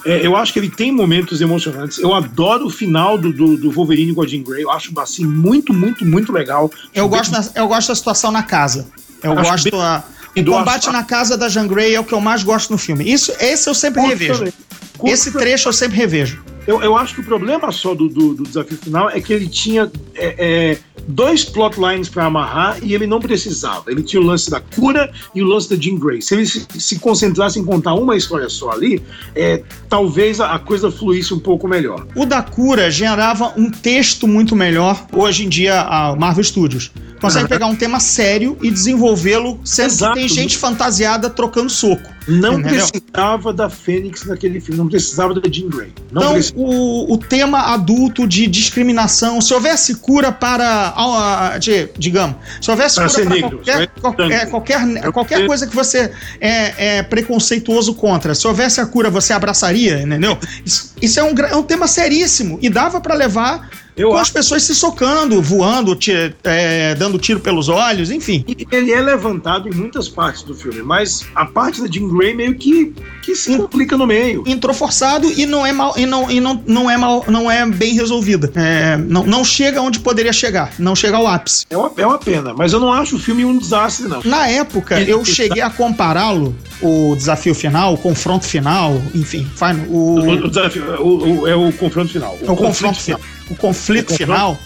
É, eu acho que ele tem momentos emocionantes. Eu adoro o final do, do, do Wolverine com a Jean Grey. Eu acho assim muito, muito, muito legal. eu gosto, da- eu gosto da situação na casa. Eu Acho gosto. bem- a- o do combate na casa da Jean Grey é o que eu mais gosto no filme. Isso, esse eu sempre Curto revejo. Curto Esse trecho eu sempre revejo. Eu, eu acho que o problema só do, do, do desafio final é que ele tinha é, é, dois plotlines para amarrar e ele não precisava. Ele tinha o lance da cura e o lance da Jean Grey. Se ele se, se concentrasse em contar uma história só ali, é, talvez a coisa fluísse um pouco melhor. O da cura gerava um texto muito melhor. Hoje em dia, a Marvel Studios consegue Aham. pegar um tema sério e desenvolvê-lo sendo Exato. que tem gente fantasiada trocando soco. Não Entendeu? precisava da Fênix naquele filme, não precisava da Jean Grey. Não Então, precisava. o, o tema adulto de discriminação, se houvesse cura para, de- digamos, se houvesse cura para negro, qualquer, ser qual- branco. é, qualquer, qualquer ser- coisa que você é, é preconceituoso contra, se houvesse a cura, você abraçaria, entendeu? Isso, isso é, um, é um tema seríssimo e dava para levar Eu com as pessoas se socando, voando, ti- é, dando tiro pelos olhos, enfim. ele é levantado em muitas partes do filme, mas a parte da Jean Grey meio que, que se complica no meio. entrou forçado e não é mal e não, e não, não é mal não é bem resolvida É, não, não chega onde poderia chegar não chega ao ápice É uma, é uma pena, mas eu não acho o filme um desastre, não. na época eu cheguei a compará-lo o desafio final o confronto final enfim final, O, o, o desafio, o- o- é o confronto final. o confronto final o conflito O final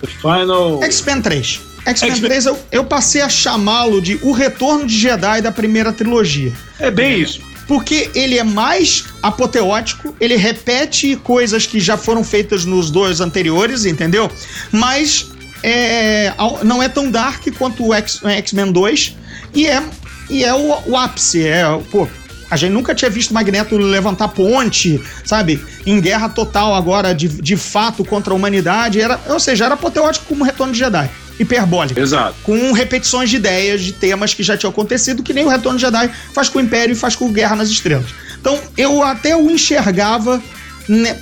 The Final. X-Men 3 X-Men X-Men- 3 eu, eu passei a chamá-lo de o retorno de Jedi da primeira trilogia É bem isso. porque ele é mais apoteótico, ele repete coisas que já foram feitas nos dois anteriores, entendeu? Mas é, não é tão dark quanto o X-Men 2 e é e é o, o ápice, é, pô, a gente nunca tinha visto Magneto levantar ponte, sabe? Em guerra total agora, de, de fato, contra a humanidade. Era, ou seja, era apoteótico como Retorno de Jedi. Hiperbólico. Exato. Com repetições de ideias, de temas que já tinham acontecido, que nem o Retorno de Jedi faz com o Império e faz com Guerra nas Estrelas. Então, eu até o enxergava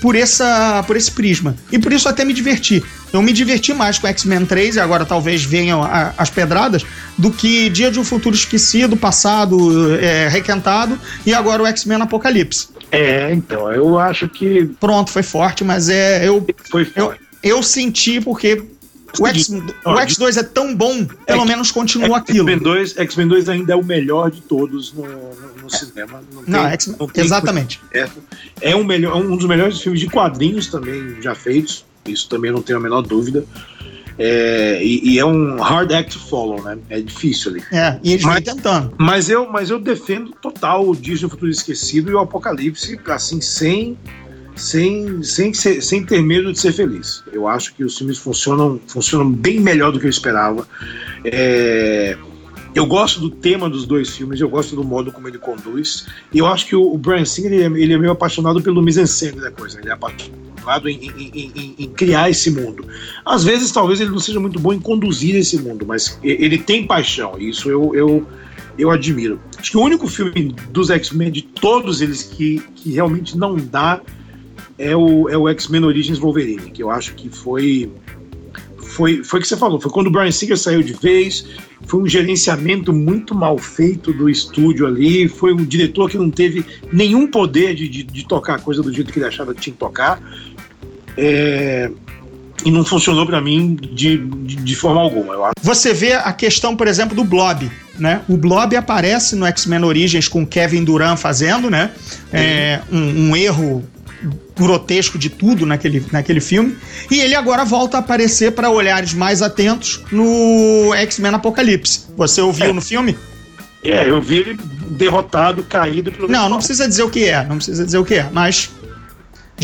por, essa, por esse prisma. E por isso até me diverti. Eu me diverti mais com X-Men 3, e agora talvez venham a, as pedradas, do que Dia de um Futuro Esquecido, passado, é, requentado, e agora o X-Men Apocalipse. É, então, eu acho que. Pronto, foi forte, mas é. Eu, Foi eu, forte. eu senti porque o, X, o X2 é tão bom, pelo menos continua aquilo. X-Men 2, X-Men 2 ainda é o melhor de todos no, no- no cinema. Não, Não, não tem exatamente. É um, melhor, um dos melhores filmes de quadrinhos também já feitos. Isso também não tenho a menor dúvida. É, e, e é um hard act to follow, né? É difícil ali. É, e eles Mas- tentando. Mas eu, mas eu defendo total o do Futuro Esquecido e o Apocalipse, assim, sem, sem, sem, ser- sem ter medo de ser feliz. Eu acho que os filmes funcionam, funcionam bem melhor do que eu esperava. É, eu gosto do tema dos dois filmes, eu gosto do modo como ele conduz. E eu acho que o, o Brian Singer ele é, ele é meio apaixonado pelo mise-en-scène da coisa. Ele é apaixonado em, em- em- em- criar esse mundo. Às vezes, talvez ele não seja muito bom em conduzir esse mundo, mas ele tem paixão. E isso eu, eu, eu admiro. Acho que o único filme dos X-Men, de todos eles, que, que realmente não dá é o, é o X-Men Origins Wolverine, que eu acho que foi. Foi, foi o que você falou, foi quando o Brian Singer saiu de vez, foi um gerenciamento muito mal feito do estúdio ali, foi um diretor que não teve nenhum poder de, de, de tocar a coisa do jeito que ele achava que tinha que tocar. É, e não funcionou pra mim de, de, de forma alguma. Eu acho Você vê a questão, por exemplo, do Blob, né? O Blob aparece no X-Men Origins com Kevin Durant fazendo, né? É, um, um erro grotesco de tudo naquele, naquele filme. E ele agora volta a aparecer para olhares mais atentos no X-Men Apocalipse. Você ouviu É. no filme? É, eu vi ele derrotado, caído pelo. Não, não precisa dizer o que é, não precisa dizer o que é, mas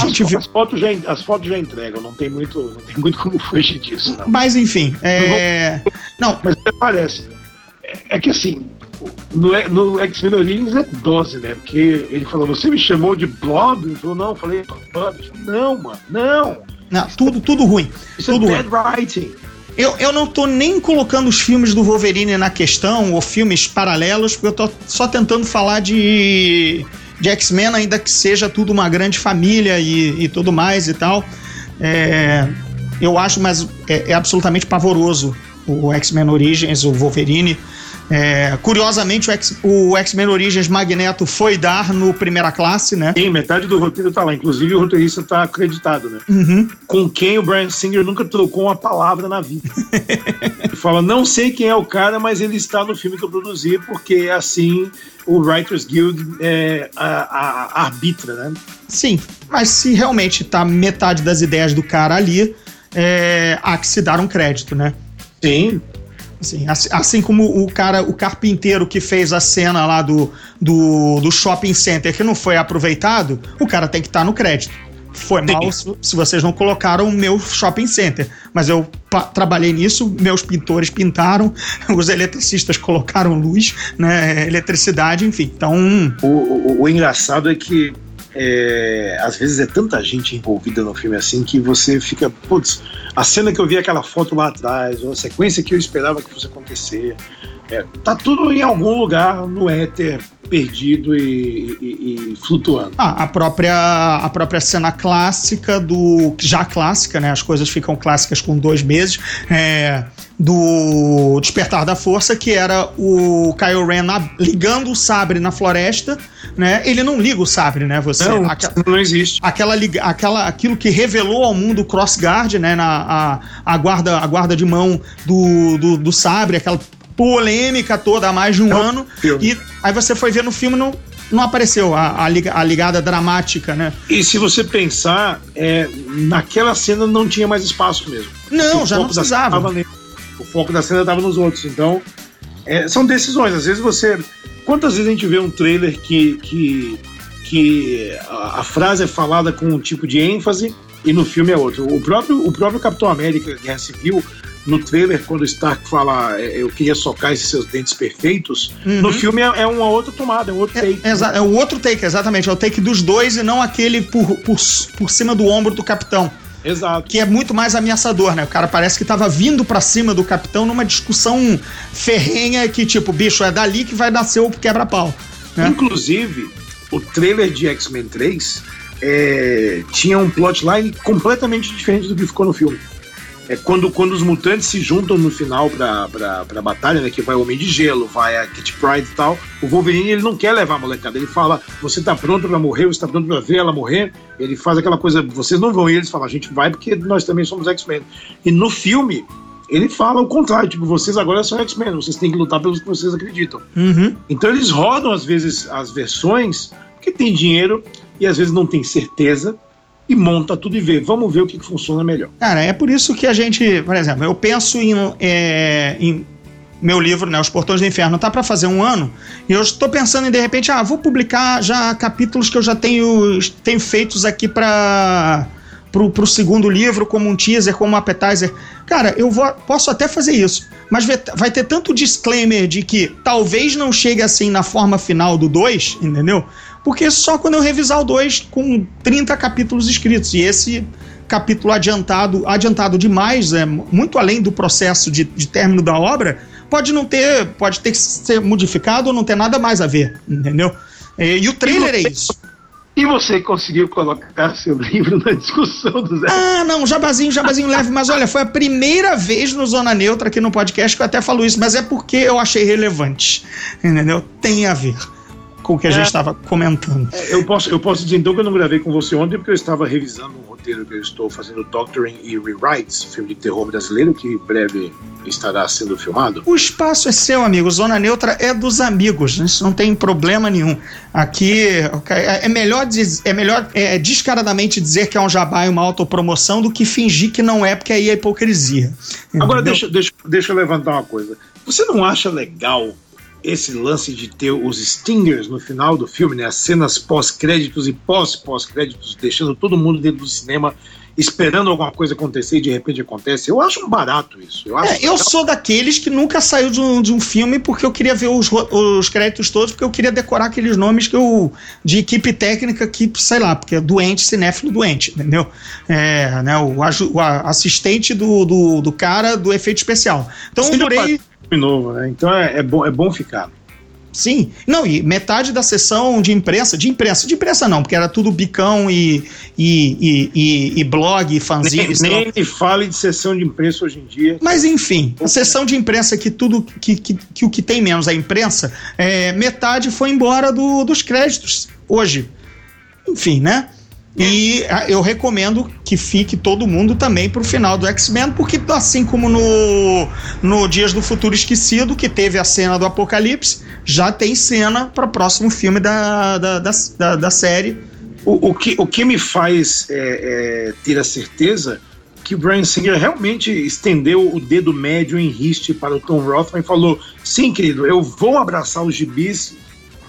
a gente As, viu. as fotos já, as fotos já entregam, não tem muito, não tem muito como fugir disso, não. Mas enfim, é... não, Mas parece. É, é que assim, no, no X-Men Origins é dose, né? Porque ele falou, você me chamou de Blob? Ele falou, não, eu falei Blob. Não, mano, não. não, tudo, tudo ruim. Isso Tudo é bad writing. Eu, eu não tô nem colocando os filmes do Wolverine na questão, ou filmes paralelos, porque eu tô só tentando falar de, de X-Men, ainda que seja tudo uma grande família e, e tudo mais e tal. É, eu acho, mas é, é absolutamente pavoroso o X-Men Origins, o Wolverine. É, curiosamente, o X-Men Origins Magneto foi dar no primeira classe, né? Sim, metade do roteiro tá lá. Inclusive o roteirista tá acreditado, né? Uhum. Com quem o Brian Singer nunca trocou uma palavra na vida. ele fala, não sei quem é o cara, mas ele está no filme que eu produzi, porque assim o Writers Guild é, a, a- a arbitra, né? Sim, mas se realmente tá metade das ideias do cara ali, é, há que se dar um crédito, né? Sim, Assim, assim, assim como o cara, o carpinteiro que fez a cena lá do, do, do shopping center que não foi aproveitado, o cara tem que estar no crédito. Foi mal se, se vocês não colocaram o meu shopping center, mas eu trabalhei nisso, meus pintores pintaram, os eletricistas colocaram luz, né, eletricidade, enfim. Então, O, o- o engraçado é que é, às vezes é tanta gente envolvida no filme assim que você fica, putz, a cena que eu vi aquela foto lá atrás, ou a sequência que eu esperava que fosse acontecer, é, tá tudo em algum lugar no éter perdido e, e- e flutuando. Ah, a própria, a própria cena clássica do. Já clássica, né? As coisas ficam clássicas com dois meses. é, do Despertar da Força, que era o Kylo Ren na- ligando o sabre na floresta, né? Ele não liga o sabre, né? Você. Não, não existe. aquela, aquela aquilo que revelou ao mundo o crossguard, né, na a, a guarda a guarda de mão do, do, do sabre, aquela polêmica toda há mais de um É ano. filme. E aí você foi ver no filme não não apareceu a, a, liga- a ligada dramática, né? E se você pensar, é, naquela cena não tinha mais espaço mesmo. Não, O já não precisava. tava. O foco da cena estava nos outros. Então, é, são decisões. Às vezes você. Quantas vezes a gente vê um trailer que, que, que a, a frase é falada com um tipo de ênfase e no filme é outro? O próprio, o próprio Capitão América Guerra Civil no trailer, quando o Stark fala é, eu queria socar esses seus dentes perfeitos, Uhum. no filme é, é uma outra tomada, é um outro É, take. exa- é o outro take, exatamente. É o take dos dois e não aquele por, por, por cima do ombro do capitão. Exato. Que é muito mais ameaçador, né? O cara parece que tava vindo pra cima do capitão numa discussão ferrenha que, tipo, bicho, é dali que vai nascer o quebra-pau. Né? Inclusive, o trailer de X-Men 3 é, tinha um plotline completamente diferente do que ficou no filme. É quando, quando os mutantes se juntam no final pra, pra, pra batalha, né? Que vai o Homem de Gelo, vai a Kit Pride e tal. O Wolverine ele não quer levar a molecada. Ele fala: Você tá pronto pra morrer? Você tá pronto pra ver ela morrer? Ele faz aquela coisa: Vocês não vão. E eles falam: A gente vai porque nós também somos X-Men. E no filme, ele fala o contrário: Tipo, vocês agora são X-Men. Vocês têm que lutar pelos que vocês acreditam. Uhum. Então eles rodam às vezes as versões porque tem dinheiro e às vezes não tem certeza e monta tudo e vê. Vamos ver o que, que funciona melhor. Cara, é por isso que a gente, por exemplo, eu penso em, é, em meu livro, né, Os Portões do Inferno, tá para fazer um ano, e eu estou pensando em de repente, ah, vou publicar já capítulos que eu já tenho, tenho feitos aqui para pro, segundo livro, como um teaser, como um appetizer. Cara, eu vou, posso até fazer isso, mas vai ter tanto disclaimer de que talvez não chegue assim na forma final do 2, entendeu? Porque só quando eu revisar o 2 com 30 capítulos escritos, e esse capítulo adiantado, adiantado demais, é muito além do processo de, de término da obra, pode não ter, pode ter que ser modificado ou não ter nada mais a ver, entendeu? E, e o trailer é isso. E você conseguiu colocar seu livro na discussão do Zé? Ah, não, jabazinho, jabazinho leve, mas olha, foi a primeira vez no Zona Neutra aqui no podcast que eu até falo isso, mas é porque eu achei relevante, entendeu? Tem a ver com o que a gente estava comentando. Eu posso, eu posso dizer então que eu não gravei com você ontem porque eu estava revisando um roteiro que eu estou fazendo Doctoring e Rewrites, filme de terror brasileiro que em breve estará sendo filmado. O espaço é seu, amigo. Zona Neutra é dos amigos. Isso não tem problema nenhum. Aqui é melhor, diz- é melhor é, descaradamente dizer que é um jabá e uma autopromoção do que fingir que não é, porque aí é hipocrisia. Agora Entendeu? deixa, deixa, deixa eu levantar uma coisa. Você não acha legal esse lance de ter os stingers no final do filme, né? As cenas pós-créditos e pós-pós-créditos, deixando todo mundo dentro do cinema esperando alguma coisa acontecer e de repente acontece. Eu acho um barato isso. Eu, acho É, eu sou daqueles que nunca saiu de um, de um filme porque eu queria ver os, os créditos todos, porque eu queria decorar aqueles nomes que eu. de equipe técnica que, sei lá, porque é doente, cinéfilo doente, entendeu? É, né, o, o assistente do, do, do cara do efeito especial. Então eu Seja durei. Novo, né? Então é, é bom, é bom ficar. Sim. Não, e metade da sessão de imprensa, de imprensa, de imprensa não, porque era tudo bicão e, e, e, e- blog, e Nem, fanzine. nem me fale de sessão de imprensa hoje em dia. Mas enfim, a sessão de imprensa que tudo que, que, que o que tem menos a imprensa, é, metade foi embora do- dos créditos hoje. Enfim, né? E eu recomendo que fique todo mundo também pro final do X-Men, porque assim como no, no Dias do Futuro Esquecido, que teve a cena do Apocalipse, já tem cena para o próximo filme da, da, da, da, da série. O, o que, o que me faz é, é, ter a certeza que o Brian Singer realmente estendeu o dedo médio em riste para o Tom Rothman e falou: sim, querido, eu vou abraçar os gibis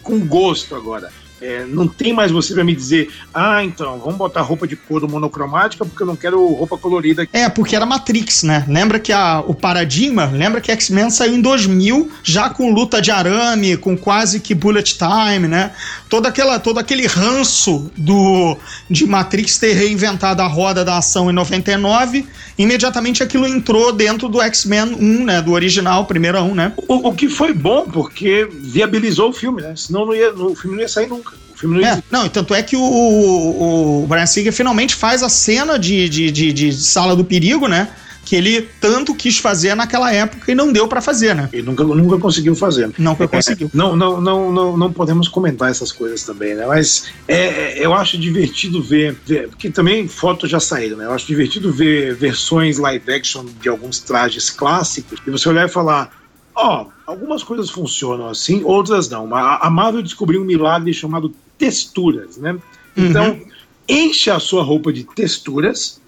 com gosto agora. É, não tem mais você para me dizer, ah, então, vamos botar roupa de couro monocromática porque eu não quero roupa colorida. É, porque era Matrix, né? Lembra que a, o paradigma, lembra que X-Men saiu em 2000, já com luta de arame, com quase que bullet time, né? Toda aquela, todo aquele ranço do de Matrix ter reinventado a roda da ação em 99, imediatamente aquilo entrou dentro do X-Men 1, né? Do original, primeiro 1, né? O, o que foi bom, porque viabilizou o filme, né? Senão não ia, o filme não ia sair nunca. O filme não É, não, e tanto é que o, o, Brian Singer finalmente faz a cena de, de, de, de sala do perigo, né? Que ele tanto quis fazer naquela época e não deu pra fazer, né? Ele nunca, nunca conseguiu fazer. Não É, conseguiu. Não, não, não, não, não podemos comentar essas coisas também, né? Mas é, é, eu acho divertido ver, ver- porque também fotos já saíram, né? Eu acho divertido ver versões live action de alguns trajes clássicos e você olhar e falar, ó, algumas coisas funcionam assim, outras não. A, Marvel descobriu um milagre chamado texturas, né? Então, enche a sua roupa de texturas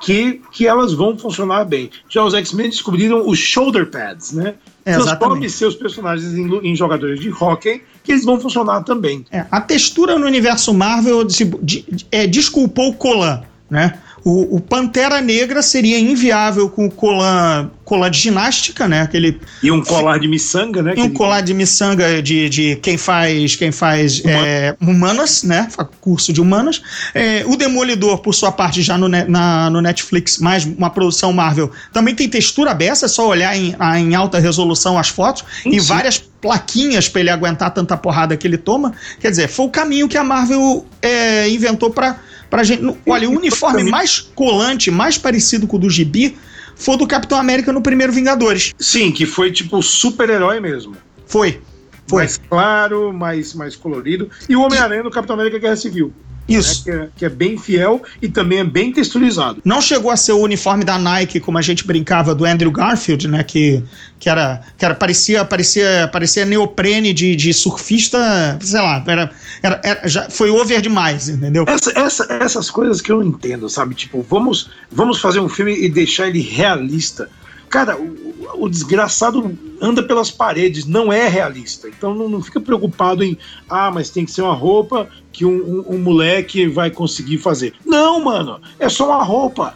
que, que elas vão funcionar bem. Já os X-Men descobriram os shoulder pads, né? É, Transforme seus personagens em, em jogadores de hockey, que eles vão funcionar também. É, a textura no universo Marvel de- de- é, desculpou o Colan, né? O, o Pantera Negra seria inviável com o colar, colar de ginástica, né? Aquele, E um colar de miçanga, né? e um colar de miçanga de, de quem faz quem faz é, humanas, né? Curso de humanas. É, o Demolidor, por sua parte, já no, na- no Netflix, mais uma produção Marvel, também tem textura beça, é só olhar em, em alta resolução as fotos e sim. várias plaquinhas pra ele aguentar tanta porrada que ele toma. Quer dizer, foi o caminho que a Marvel é, inventou pra, pra gente. no- Olha, o uniforme mais colante, mais parecido com o do Gibi, foi o do Capitão América no primeiro Vingadores. Sim, que foi tipo super-herói mesmo. Foi. Foi. Mais claro, mais, mais colorido. E o Homem-Aranha no Capitão América Guerra Civil. Isso. né, que, é, que é bem fiel e também é bem texturizado. Não chegou a ser o uniforme da Nike, como a gente brincava, do Andrew Garfield, né? Que, que era. Que era parecia, parecia, parecia neoprene de, de surfista, sei lá, era, era, era- já foi over demais, entendeu? Essa, essa- essas coisas que eu entendo, sabe? Tipo, vamos, vamos fazer um filme e deixar ele realista. Cara, o, o desgraçado anda pelas paredes, não é realista. Então não, não fica preocupado em, ah, mas tem que ser uma roupa que um, um- um moleque vai conseguir fazer. Não, mano, é só uma roupa.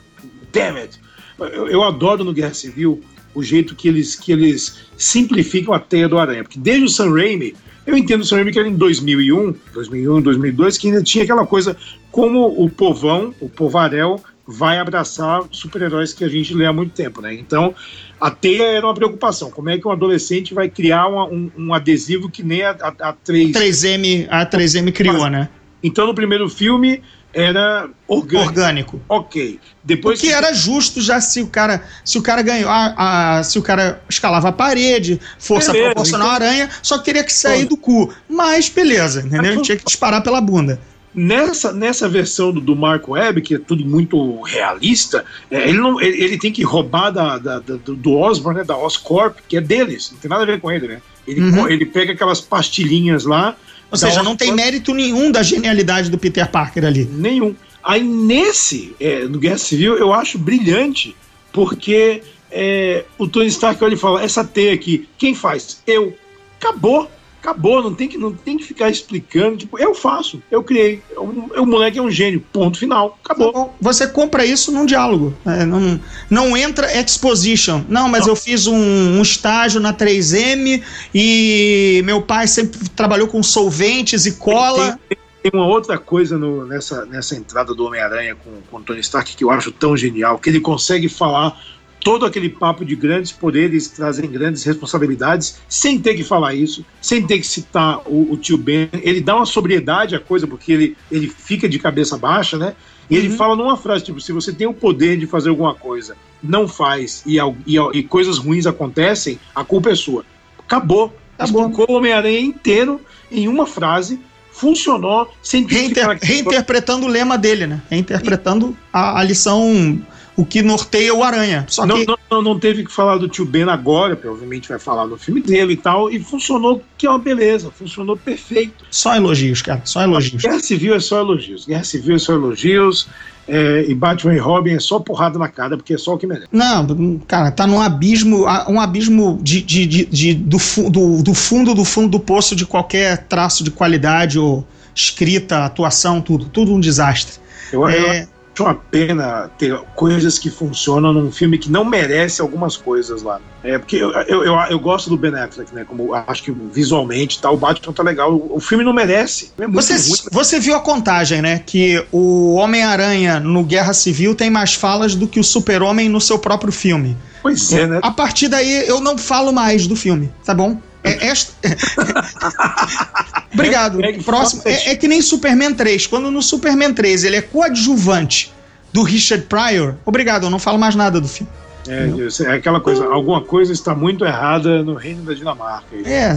Damn it. Eu, eu adoro no Guerra Civil o jeito que eles, que eles simplificam a teia do aranha. Porque desde o Sam Raimi, eu entendo o Sam Raimi que era em 2001, 2001, 2002, que ainda tinha aquela coisa como o povão, o povarel, vai abraçar super-heróis que a gente lê há muito tempo, né? Então, a teia era uma preocupação. Como é que um adolescente vai criar uma- um, um adesivo que nem a, a, a 3... 3M, a 3M criou, né? Então, no primeiro filme, era orgânico. Orgânico. Ok. Depois que era justo já se o cara, se o cara ganhou, a, a- se o cara escalava a parede, força Beleza, proporcional então- aranha, só teria que sair do cu. Mas beleza, entendeu? Tinha que disparar pela bunda. Nessa, nessa versão do, do Mark Webb, que é tudo muito realista, é, ele, não, ele, ele tem que roubar da, da- da- do, Osborne, né, da Oscorp, que é deles, não tem nada a ver com ele, né? Ele, Uhum. ele pega aquelas pastilhinhas lá. Ou seja, não tem Oscorp, mérito nenhum da genialidade do Peter Parker ali. Nenhum. Aí nesse, é, no Guerra Civil, eu acho brilhante, porque é, o Tony Stark olha e fala: essa teia aqui, quem faz? Eu. Acabou. Acabou, não tem que, não tem que ficar explicando. Tipo, eu faço, eu criei. O, moleque é um gênio. Ponto final. Acabou. Você compra isso num diálogo. né? não, não entra exposition. Não, mas eu fiz um, um estágio na 3M e meu pai sempre trabalhou com solventes e cola. Tem uma outra coisa no- nessa, nessa entrada do Homem-Aranha com, com o Tony Stark que eu acho tão genial, que ele consegue falar todo aquele papo de grandes poderes trazem grandes responsabilidades, sem ter que falar isso, sem ter que citar o, o tio Ben. Ele dá uma sobriedade à coisa, porque ele, ele fica de cabeça baixa, né? E ele fala numa frase, tipo, se você tem o poder de fazer alguma coisa, não faz, e, e, e coisas ruins acontecem, a culpa é sua. Acabou. Acabou. Explicou o Homem-Aranha inteiro em uma frase, funcionou, sem Reinter- reinterpretando o lema dele, né? Reinterpretando a, a lição, o que norteia o Aranha. Só Não, que não, não, não teve que falar do tio Ben agora, provavelmente vai falar no filme dele e tal, e funcionou que é uma beleza, funcionou perfeito. só elogios, cara. Só elogios. Guerra Civil é só elogios, Guerra Civil é só elogios, é, e Batman e Robin é só porrada na cara, porque é só o que merece. Não, cara, tá num abismo, um abismo de, de, de, de- do, do, do fundo do fundo do poço de qualquer traço de qualidade ou escrita, atuação, tudo. Tudo um desastre. Eu, eu É, acho uma pena ter coisas que funcionam num filme que não merece algumas coisas lá. É, porque eu, eu, eu, eu gosto do Ben Affleck, né? Como acho que visualmente tá, o Batman tá legal. O, o filme não merece. É muito Você, ruim. você viu a contagem, né? Que o Homem-Aranha no Guerra Civil tem mais falas do que o Super-Homem no seu próprio filme. Pois é, né? A partir daí eu não falo mais do filme, tá bom? É esta. Obrigado. É, é que Próximo. É, é que nem Superman 3. Quando no Superman 3 ele é coadjuvante do Richard Pryor, obrigado, eu não falo mais nada do filme. É, é aquela coisa, alguma coisa está muito errada no reino da Dinamarca. É,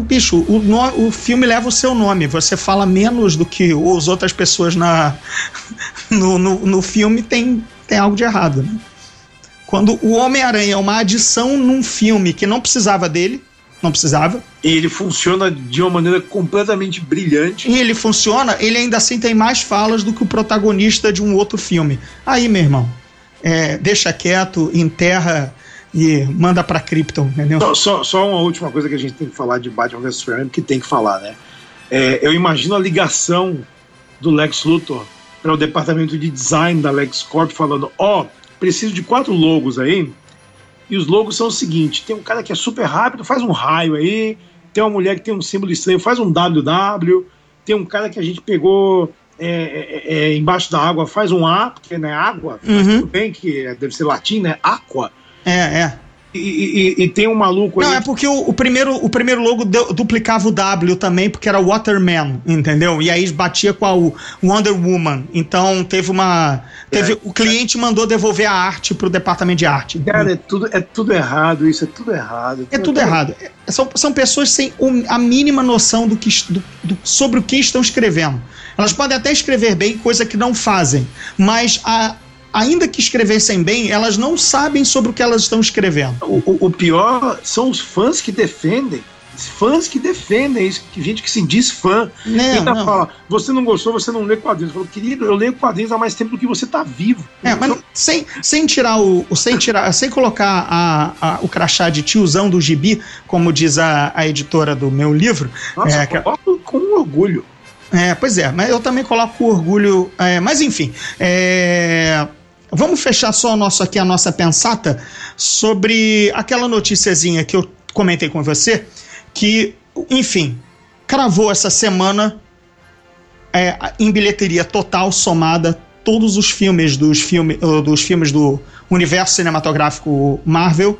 bicho, o, no- o filme leva o seu nome. Você fala menos do que as outras pessoas na, no, no, no filme, tem, tem algo de errado. Né? Quando o Homem-Aranha é uma adição num filme que não precisava dele, não precisava, E ele funciona de uma maneira completamente brilhante. e ele funciona, ele ainda assim tem mais falas do que o protagonista de um outro filme. Aí, meu irmão, é, deixa quieto, enterra e manda pra Krypton, entendeu? Só, só, só uma última coisa que a gente tem que falar de Batman vs Superman, que tem que falar, né? É, eu imagino a ligação do Lex Luthor para o departamento de design da LexCorp falando: ó, oh, preciso de quatro logos aí. E os logos são o seguinte: tem um cara que é super rápido, faz um raio aí. Tem uma mulher que tem um símbolo estranho, faz um WW. Tem um cara que a gente pegou é, é, é, embaixo da água, faz um A, porque não é água, uhum. tudo bem que deve ser latim, né? Aqua. É, é. E, e, e, tem um maluco Não, é porque o, o, primeiro, o primeiro logo duplicava o W também, porque era Waterman, entendeu? E aí batia com a Wonder Woman. Então teve uma. Teve, é, o cliente é. mandou devolver a arte pro departamento de arte. Cara, é tudo, é tudo errado, isso é tudo errado. É tudo errado. É, são, são pessoas sem a mínima noção do que, do, do, sobre o que estão escrevendo. Elas podem até escrever bem, coisa que não fazem, mas a ainda que escrevessem bem, elas não sabem sobre o que elas estão escrevendo. O, o, o pior são os fãs que defendem fãs que defendem isso, gente que se diz fã. Não, não. fala, você não gostou, você não lê quadrinhos. Falo, querido, eu leio quadrinhos há mais tempo do que você tá vivo. É, mas sem, sem tirar o. Sem tirar, sem colocar a, a, o crachá de tiozão do gibi, como diz a, a editora do meu livro. Nossa, é, eu coloco com orgulho. É, pois é, mas eu também coloco com orgulho. É, mas enfim. É Vamos fechar só nosso, aqui a nossa pensata sobre aquela noticiazinha que eu comentei com você, que, enfim, cravou essa semana é, em bilheteria total somada todos os filmes dos, filme, dos filmes do universo cinematográfico Marvel,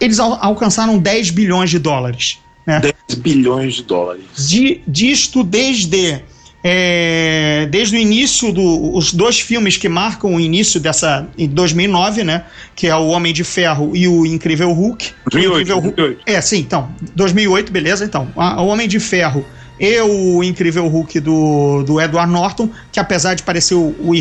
eles al alcançaram 10 bilhões de dólares. Né? 10 bilhões de dólares. De, disto desde é, desde o início dos do, dois filmes que marcam o início dessa em 2009, né, que é o Homem de Ferro e o Incrível Hulk. 2008, o Incrível 2008. Hulk, é, sim, então, 2008, beleza, então. A, o Homem de Ferro e o incrível Hulk do, do Edward Norton, que apesar de parecer, o, o,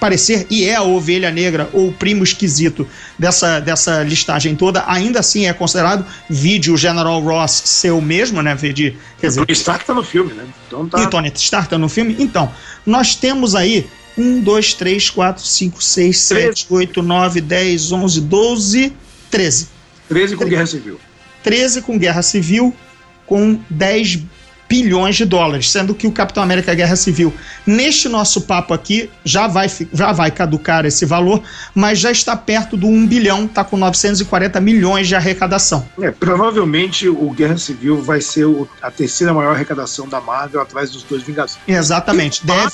parecer e é a ovelha negra ou o primo esquisito dessa, dessa listagem toda, ainda assim é considerado vídeo General Ross seu mesmo, né? De, quer dizer, Tony Stark tá no filme, né? Então tá... E Tony Stark tá no filme. Então, nós temos aí 1, 2, 3, 4, 5, 6, 7, 8, 9, 10, 11, 12, 13. 13 com Guerra Civil. 13 com Guerra Civil, com 10 bilhões de dólares, sendo que o Capitão América Guerra Civil, neste nosso papo aqui, já vai, já vai caducar esse valor, mas já está perto do 1 bilhão, está com 940 milhões de arrecadação. É, provavelmente o Guerra Civil vai ser o, a terceira maior arrecadação da Marvel atrás dos dois Vingadores. Exatamente, deve,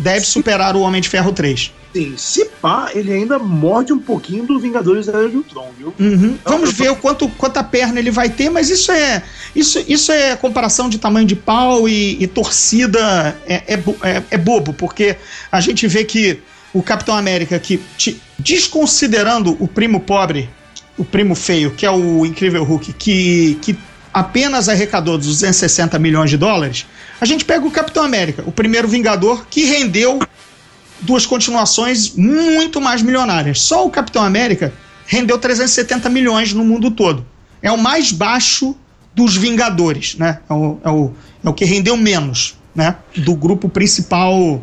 deve superar o Homem de Ferro 3. Sim, se pá, ele ainda morde um pouquinho do Vingadores da Era de Ultron, viu? Uhum. Então, Vamos ver o quanto, quanta perna ele vai ter, mas isso é isso, isso é comparação de tamanho de pau e, e torcida é, é, é, é, bobo, porque a gente vê que o Capitão América, que te, desconsiderando o primo pobre, o primo feio, que é o Incrível Hulk, que, que apenas arrecadou 260 milhões de dólares, a gente pega o Capitão América, o primeiro Vingador, que rendeu duas continuações muito mais milionárias. Só o Capitão América rendeu 370 milhões no mundo todo. É o mais baixo dos Vingadores, né? É o, é o, é o que rendeu menos, né? Do grupo principal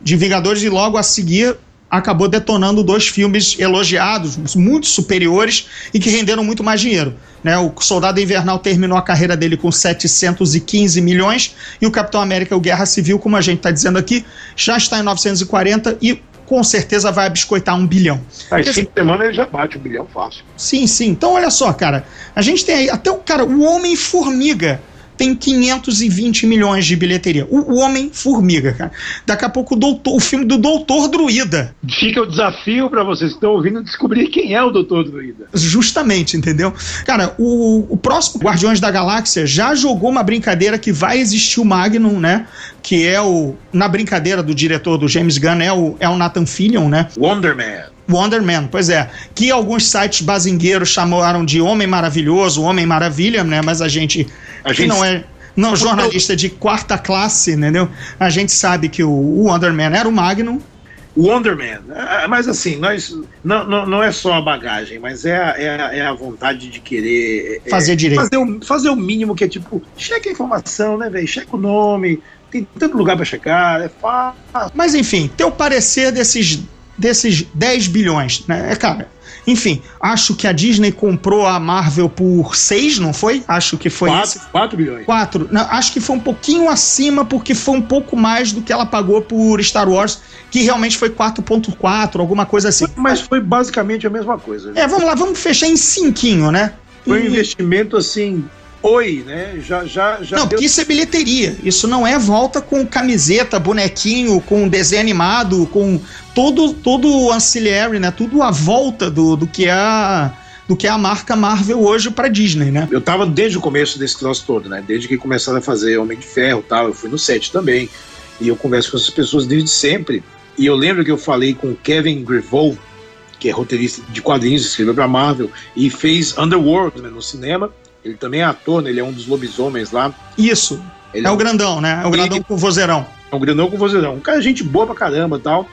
de Vingadores e logo a seguir acabou detonando dois filmes elogiados, muito superiores e que renderam muito mais dinheiro. Né? O Soldado Invernal terminou a carreira dele com 715 milhões e o Capitão América, o Guerra Civil, como a gente está dizendo aqui, já está em 940 e com certeza vai biscoitar um bilhão. Às cinco semanas ele já bate um bilhão fácil. Sim, sim. Então olha só, cara, a gente tem aí até o cara, o Homem-Formiga tem 520 milhões de bilheteria. O Homem-Formiga, cara. Daqui a pouco o, doutor, o filme do Doutor Druida. Fica o desafio para vocês que estão ouvindo descobrir quem é o Doutor Druida. Justamente, entendeu? Cara, o, o próximo Guardiões da Galáxia já jogou uma brincadeira que vai existir o Magnum, né? Que é o. Na brincadeira do diretor do James Gunn, é o, é o Nathan Fillion, né? Wonder Man. Wonder Man, pois é. Que alguns sites bazingueiros chamaram de Homem Maravilhoso, Homem Maravilha, né? Mas a gente, a gente... não é não jornalista de quarta classe, entendeu? A gente sabe que o, Wonder Man era o Magnum. Wonder Man. É, mas assim, nós não, não, não é só a bagagem, mas é a, é a, é a vontade de querer é, fazer direito. Fazer o, fazer o mínimo que é tipo, checa a informação, né, velho? Checa o nome, tem tanto lugar para checar, é fácil. Mas enfim, teu parecer desses desses 10 bilhões, né? É, cara, enfim, acho que a Disney comprou a Marvel por 6, não foi? Acho que foi 4, 4 bilhões. 4. Não, acho que foi um pouquinho acima, porque foi um pouco mais do que ela pagou por Star Wars, que realmente foi 4.4, alguma coisa assim. Mas foi basicamente a mesma coisa. É, vamos lá, vamos fechar em cinquinho, né? Foi um investimento assim, oi, né? Já, já, já. Não, deu... porque isso é bilheteria. Isso não é volta com camiseta, bonequinho, com desenho animado, com todo todo ancillary, né? Tudo à volta do, do que é a do que é a marca Marvel hoje para Disney, né? Eu tava desde o começo desse troço todo, né? Desde que começaram a fazer Homem de Ferro, tal, eu fui no set também. E eu converso com essas pessoas desde sempre. E eu lembro que eu falei com o Kevin Grevaux, que é roteirista de quadrinhos, escreveu para Marvel e fez Underworld né, no cinema. Ele também é ator, né? Ele é um dos lobisomens lá. Isso. Ele é, é o grandão, né? É o grandão ele... com vozeirão. É o grandão com vozeirão. Um cara, gente boa pra caramba tal.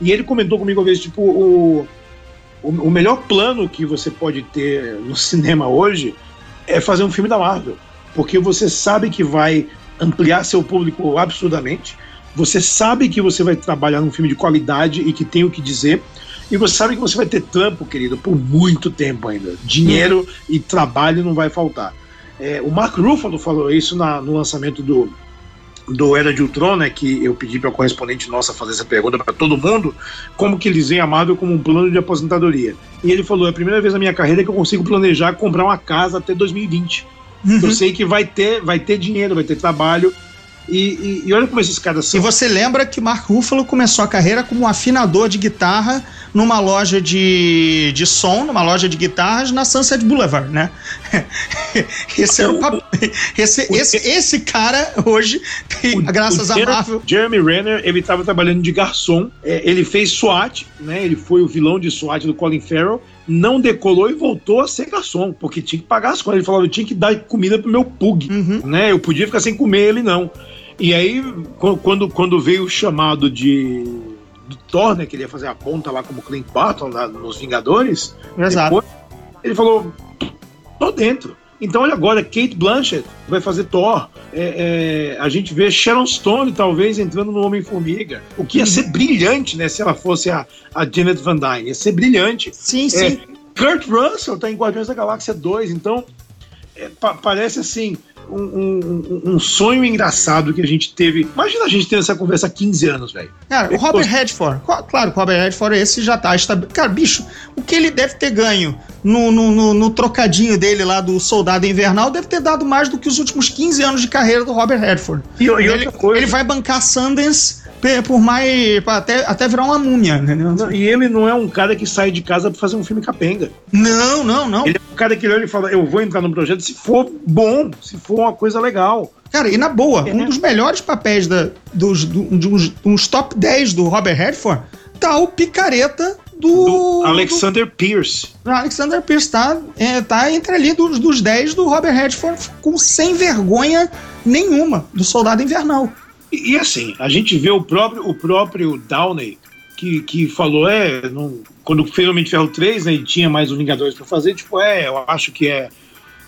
E ele comentou comigo uma vez, tipo, o, o, o melhor plano que você pode ter no cinema hoje é fazer um filme da Marvel. Porque você sabe que vai ampliar seu público absurdamente. Você sabe que você vai trabalhar num filme de qualidade e que tem o que dizer. E você sabe que você vai ter trampo, querido, por muito tempo ainda. Dinheiro e trabalho não vai faltar. É, o Mark Ruffalo falou isso na, no lançamento do, do Era de Ultron, né, que eu pedi para a correspondente nossa fazer essa pergunta para todo mundo, como que eles veem a Marvel como um plano de aposentadoria. E ele falou, é a primeira vez na minha carreira que eu consigo planejar comprar uma casa até 2020. Uhum. Eu sei que vai ter, vai ter dinheiro, vai ter trabalho, e, e, e, olha como esses caras são. E você lembra que Mark Ruffalo começou a carreira como um afinador de guitarra numa loja de, de som, numa loja de guitarras na Sunset Boulevard, né? Esse, era o, esse, esse, esse cara hoje, o, graças o a Marvel. Jeremy Renner, ele estava trabalhando de garçom, é, ele fez SWAT, né? Ele foi o vilão de SWAT do Colin Farrell não decolou e voltou a ser garçom, porque tinha que pagar as contas. Ele falava, eu tinha que dar comida pro meu pug, uhum. né? Eu podia ficar sem comer, ele não. E aí, quando, quando veio o chamado de do Thor, né, que ele ia fazer a ponta lá como Clint Barton lá nos Vingadores, Exato. Depois, ele falou, tô dentro. Então, olha agora, Kate Blanchett vai fazer Thor. É, é, a gente vê Sharon Stone, talvez, entrando no Homem-Formiga. O que ia ser uhum. brilhante, né? Se ela fosse a, a Janet Van Dyne. Ia ser brilhante. Sim, é, sim. Kurt Russell tá em Guardiões da Galáxia 2. Então, é, pa parece assim um, um, um, sonho engraçado que a gente teve. Imagina a gente tendo essa conversa há 15 anos, velho. Cara, o Robert Redford, claro, o Robert Redford esse já tá. Está, cara, bicho, o que ele deve ter ganho no, no, no, no, trocadinho dele lá do Soldado Invernal deve ter dado mais do que os últimos 15 anos de carreira do Robert Redford. E, e ele, ele vai bancar Sundance por mais. até, até virar uma múmia, entendeu? Não, e ele não é um cara que sai de casa pra fazer um filme capenga. Não, não, não. Ele é um cara que olha e fala: eu vou entrar no projeto se for bom, se for uma coisa legal. Cara, e na boa, é. um dos melhores papéis da, dos, do, de uns, uns top 10 do Robert Redford tá o picareta do, do Alexander do, Pierce. Alexander Pierce tá, é, tá entre ali dos, dos 10 do Robert Redford com sem vergonha nenhuma do Soldado Invernal. E, e, assim, a gente vê o próprio, o próprio Downey que, que falou, é, não, quando fez o Homem de Ferro 3, né, e tinha mais os Vingadores para fazer, tipo, é, eu acho que é,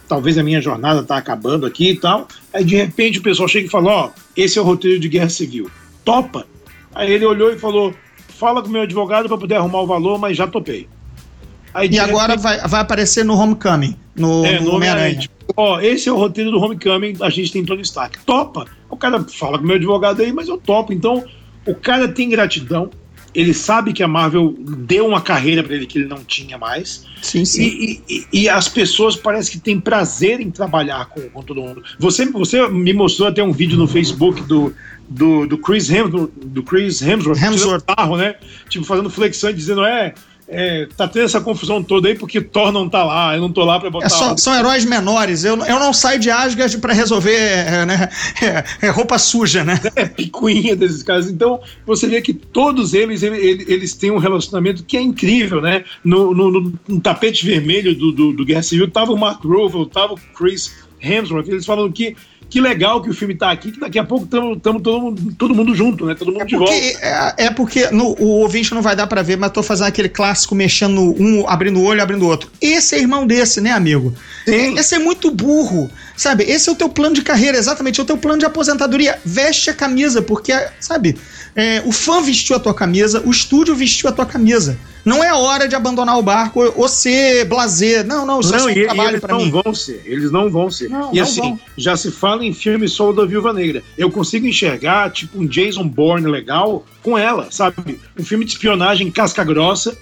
talvez a minha jornada tá acabando aqui e tal. Aí de repente o pessoal chega e fala, ó, esse é o roteiro de Guerra Civil, topa? Aí ele olhou e falou, fala com o meu advogado para poder arrumar o valor, mas já topei. Aí, e agora repente, vai, vai aparecer no Homecoming, no, é, no Homem-Aranha. Tipo, ó, esse é o roteiro do Homecoming, a gente tem Tony Stark. Topa? O cara fala com o meu advogado aí, mas eu topo. Então, o cara tem gratidão, ele sabe que a Marvel deu uma carreira para ele que ele não tinha mais. Sim, sim. E, e, e, as pessoas parecem que têm prazer em trabalhar com, com, todo mundo. Você, você me mostrou até um vídeo no Facebook do, do, do Chris Hemsworth, do Chris Hemsworth, Hemsworth. Carro, né? Tipo, fazendo flexão e dizendo, é, é, tá tendo essa confusão toda aí porque Thor não tá lá, eu não tô lá pra botar. É só, são heróis menores, eu, eu não saio de Asgard pra resolver é, né, é, é, roupa suja, né? É, picuinha desses caras. Então, você vê que todos eles, eles, eles têm um relacionamento que é incrível, né? No, no, no, no tapete vermelho do, do, do, Guerra Civil tava o Mark Ruffalo, tava o Chris Hemsworth, eles falam que que legal que o filme tá aqui, que daqui a pouco estamos todo, mundo- todo mundo junto, né? Todo mundo É de volta. porque, é, é porque no- o ouvinte não vai dar pra ver, mas tô fazendo aquele clássico mexendo um, abrindo o olho, abrindo o outro. Esse é irmão desse, né, amigo? Sim. Esse é muito burro, sabe? Esse é o teu plano de carreira, exatamente, é o teu plano de aposentadoria. Veste a camisa, porque, sabe, é, o fã vestiu a tua camisa, o estúdio vestiu a tua camisa. Não é hora de abandonar o barco ou, ser blazer. Não, não, isso é Não, só e, um e trabalho eles pra não mim. vão ser, eles não vão ser. Não, e não assim, vão. já se fala em filme solo da Viúva Negra. Eu consigo enxergar, tipo, um Jason Bourne legal com ela, sabe? Um filme de espionagem casca grossa,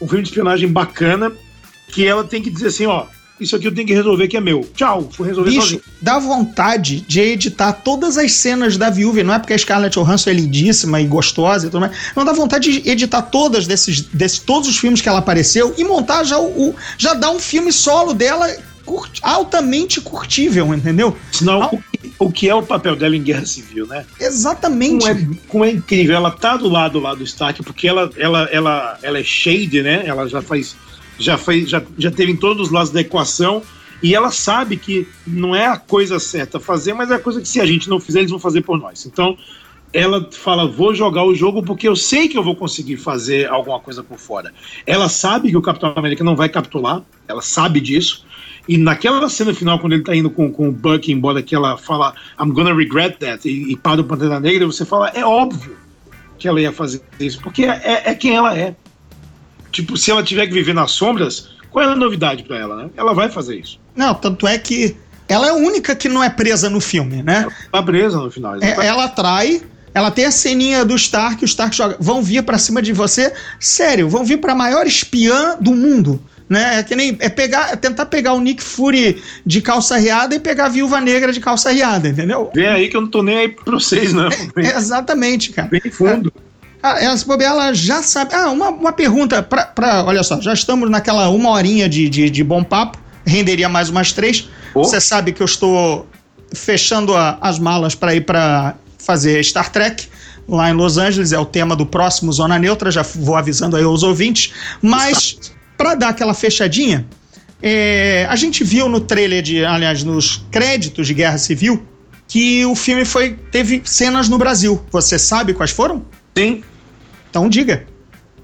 um filme de espionagem bacana, que ela tem que dizer assim, ó, isso aqui eu tenho que resolver que é meu. Tchau, fui resolver Bicho, sozinho. dá vontade de editar todas as cenas da viúva, não é porque a Scarlett Johansson é lindíssima e gostosa e tudo mais, não dá vontade de editar todas desses, desses todos os filmes que ela apareceu e montar já o, já dar um filme solo dela altamente curtível, entendeu? Senão, que- o que é o papel dela em Guerra Civil, né? Exatamente. Como é, como é incrível, ela tá do lado lá do Stark, porque ela, ela, ela, ela é shade, né? Ela já faz. Já, fez, já, já teve em todos os lados da equação. E ela sabe que não é a coisa certa fazer, mas é a coisa que se a gente não fizer, eles vão fazer por nós. Então, ela fala: vou jogar o jogo porque eu sei que eu vou conseguir fazer alguma coisa por fora. Ela sabe que o Capitão América não vai capitular, ela sabe disso. E naquela cena final, quando ele tá indo com, com o Bucky, embora que ela fala I'm gonna regret that, e, e para o Pantera Negra, você fala, é óbvio que ela ia fazer isso, porque é, é quem ela é. Tipo, se ela tiver que viver nas sombras, qual é a novidade pra ela, né? Ela vai fazer isso. Não, tanto é que ela é a única que não é presa no filme, né? Tá presa no final. É, ela atrai, ela tem a ceninha do Stark, o Stark joga. Vão vir pra cima de você. Sério, vão vir pra maior espiã do mundo. Né? É que nem é pegar, é tentar pegar o Nick Fury de calça riada e pegar a viúva negra de calça riada, entendeu? Vem aí que eu não tô nem aí pra vocês, não. Vem, É, exatamente, cara. vem fundo. Ah, ela, se bobear, ela já sabe. Ah, uma, uma pergunta pra, pra. Olha só, já estamos naquela uma horinha de, de, de bom papo. Renderia mais umas três. Oh. Você sabe que eu estou fechando a- as malas para ir para fazer Star Trek lá em Los Angeles. É o tema do próximo Zona Neutra. Já vou avisando aí aos ouvintes. Mas, para dar aquela fechadinha, é, a gente viu no trailer de. Aliás, nos créditos de Guerra Civil. Que o filme foi teve cenas no Brasil. Você sabe quais foram? Tem, Então diga.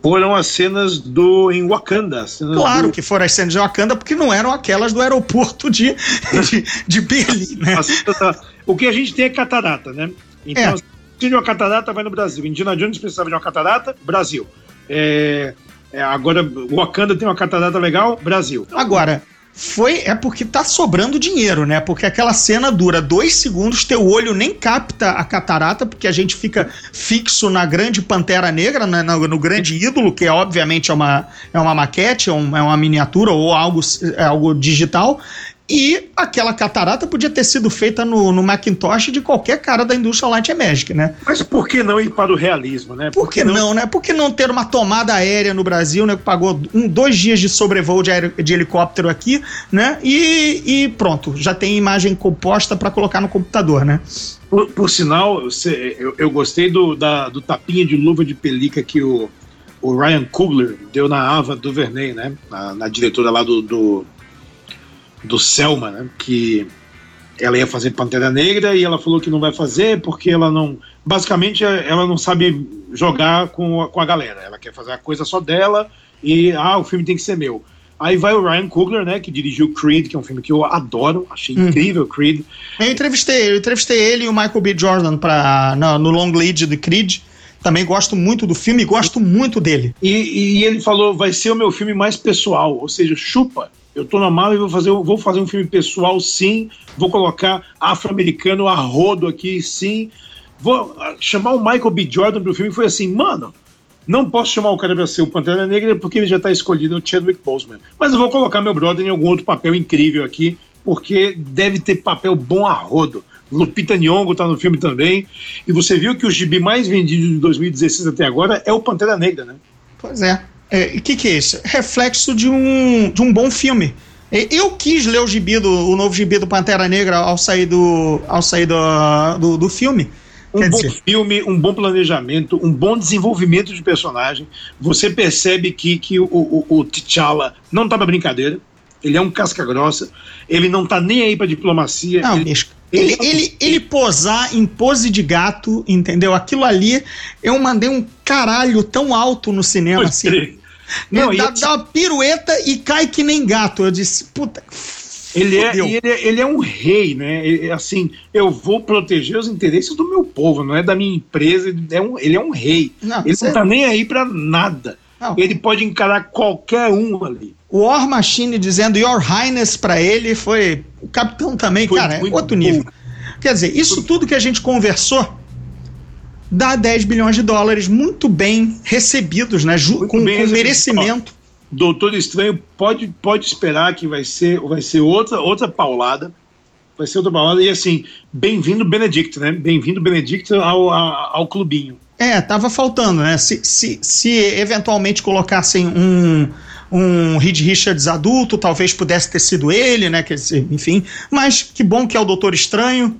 foram as cenas do em Wakanda. Claro do- que foram as cenas de Wakanda, porque não eram aquelas do aeroporto de, de, de Berlim, né? o que a gente tem é catarata, né? Então, É. se uma catarata, vai no Brasil. Indiana Jones precisava de uma catarata, Brasil. É, é, agora, Wakanda tem uma catarata legal, Brasil. Agora, foi é porque tá sobrando dinheiro, né? Porque aquela cena dura dois segundos, teu olho nem capta a catarata, porque a gente fica fixo na grande pantera negra, né? no, no grande ídolo, que é, obviamente é uma, é uma maquete, é, um- é uma miniatura ou algo, é algo digital. E aquela catarata podia ter sido feita no, no Macintosh de qualquer cara da indústria Light Magic, né? Mas por que não ir para o realismo, né? Por que não, né? Por que não ter uma tomada aérea no Brasil, né? Que pagou um, dois dias de sobrevoo de, aer- de helicóptero aqui, né? E, e pronto, já tem imagem composta para colocar no computador, né? Por, por sinal, eu, eu gostei do, da- do tapinha de luva de pelica que o, o Ryan Coogler deu na Ava Duvernay, né? Na, na diretora lá do, do, do Selma, né? Que ela ia fazer Pantera Negra e ela falou que não vai fazer porque ela não. Basicamente, ela não sabe jogar com a, com a galera. Ela quer fazer a coisa só dela e, ah, o filme tem que ser meu. Aí vai o Ryan Coogler, né? Que dirigiu Creed, que é um filme que eu adoro, achei Uhum. incrível Creed. Eu entrevistei, eu entrevistei ele e o Michael B. Jordan pra, no, no long lead do Creed. Também gosto muito do filme e gosto muito dele. E, e ele falou, vai ser o meu filme mais pessoal, ou seja, chupa. Eu tô na mala e vou fazer, vou fazer um filme pessoal, sim. Vou colocar afro-americano a rodo aqui, sim. Vou ah, chamar o Michael B. Jordan pro filme foi assim, mano. Não posso chamar o cara pra ser o Pantera Negra porque ele já tá escolhido, o Chadwick Boseman. Mas eu vou colocar meu brother em algum outro papel incrível aqui, porque deve ter papel bom a rodo. Lupita Nyong'o tá no filme também. E você viu que o gibi mais vendido de 2016 até agora é o Pantera Negra, né? Pois é. O que, que é isso? Reflexo de um, de um bom filme. Eu quis ler o gibi do, o novo gibi do Pantera Negra ao sair do, ao sair do, do, do filme. Um Quer bom dizer, filme, um bom planejamento, um bom desenvolvimento de personagem. Você percebe que, que o, o, o T'Challa não tá pra brincadeira. Ele é um casca grossa. Ele não tá nem aí pra diplomacia. não, ele, Ele, ele, ele posar em pose de gato, entendeu? Aquilo ali, eu mandei um caralho tão alto no cinema, assim. Não, ele dá, dá uma pirueta e cai que nem gato. Eu disse, puta. Ele é, ele, é, ele é um rei, né? Ele- assim, eu vou proteger os interesses do meu povo, não é da minha empresa. Ele é um, ele é um rei. Não, ele não tá nem aí pra nada. Não. Ele pode encarar qualquer um ali. O War Machine dizendo Your Highness pra ele foi. O capitão também, Foi cara, é outro bom. nível. Quer dizer, isso tudo que a gente conversou dá 10 bilhões de dólares muito bem recebidos, né? Muito com, bem com merecimento. Doutor Estranho pode, pode esperar que vai ser, vai ser outra, outra paulada. Vai ser outra paulada. E assim, bem-vindo, Benedict, né? Bem-vindo, Benedict, ao, ao, ao clubinho. É, tava faltando, né? Se, se, se eventualmente colocassem um, um Reed Richards adulto, talvez pudesse ter sido ele, né? Quer dizer, enfim. Mas que bom que é o Doutor Estranho.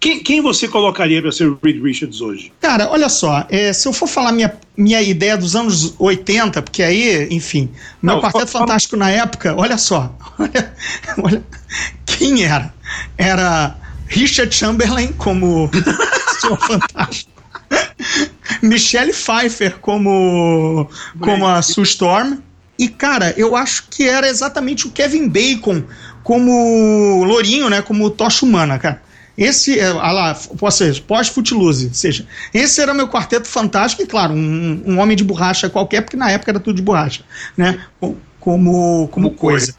Quem, quem você colocaria para ser o Reed Richards hoje? Cara, olha só, é, se eu for falar minha, minha ideia dos anos 80, porque aí, enfim, meu Não, Quarteto fala- Fantástico na época, olha só, olha, olha, quem era? Era Richard Chamberlain como Senhor Fantástico, Michelle Pfeiffer como, como a Sue Storm, e cara, eu acho que era exatamente o Kevin Bacon como Lourinho, né, como Tocha Humana, cara. Esse, é, ah lá, ou seja, pós-Footloose, ou seja, esse era meu quarteto fantástico, e claro, um, um homem de borracha qualquer, porque na época era tudo de borracha, né? Co- Como, como, coisa.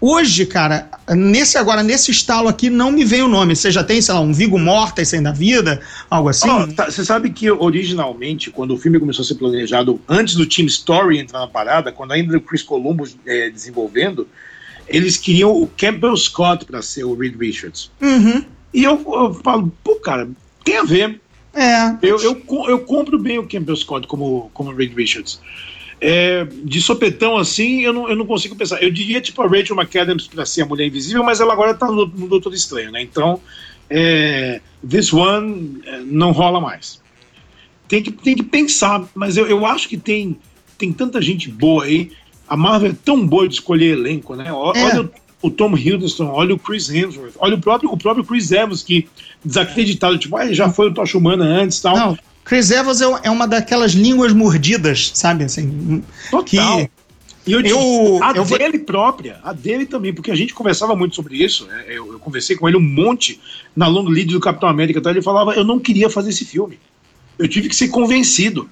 Hoje, cara, nesse agora, nesse estalo aqui, não me vem o nome. Você já tem, sei lá, um Vigo Mortas sem da vida, algo assim? Ó, tá- Você sabe que originalmente, quando o filme começou a ser planejado, antes do Team Story entrar na parada, quando ainda o Chris Columbus eh, desenvolvendo, eles queriam o Campbell Scott para ser o Reed Richards. Uhum. E eu, eu falo, pô, cara, tem a ver. É. Eu, eu, eu compro bem o Campbell Scott como, como Reed Richards. É, de sopetão assim, eu não, eu não consigo pensar. Eu diria tipo a Rachel McAdams para ser a Mulher Invisível, mas ela agora tá no, no Doutor Estranho, né? Então, é, this one é, não rola mais. Tem que, tem que pensar, mas eu, eu acho que tem, tem tanta gente boa aí. A Marvel é tão boa de escolher elenco, né? Ó- É. O, Tom Hiddleston, olha o Chris Hemsworth, olha o próprio, o próprio Chris Evans, que desacreditado, tipo, ah, já foi o Tocha Humana antes e tal. Não, Chris Evans é, é uma daquelas línguas mordidas, sabe? Assim, Total. que E eu, Eu- a eu vou- dele própria, a dele também, porque a gente conversava muito sobre isso. né? Eu, eu conversei com ele um monte na long lead do Capitão América. Então ele falava: eu não queria fazer esse filme. Eu tive que ser convencido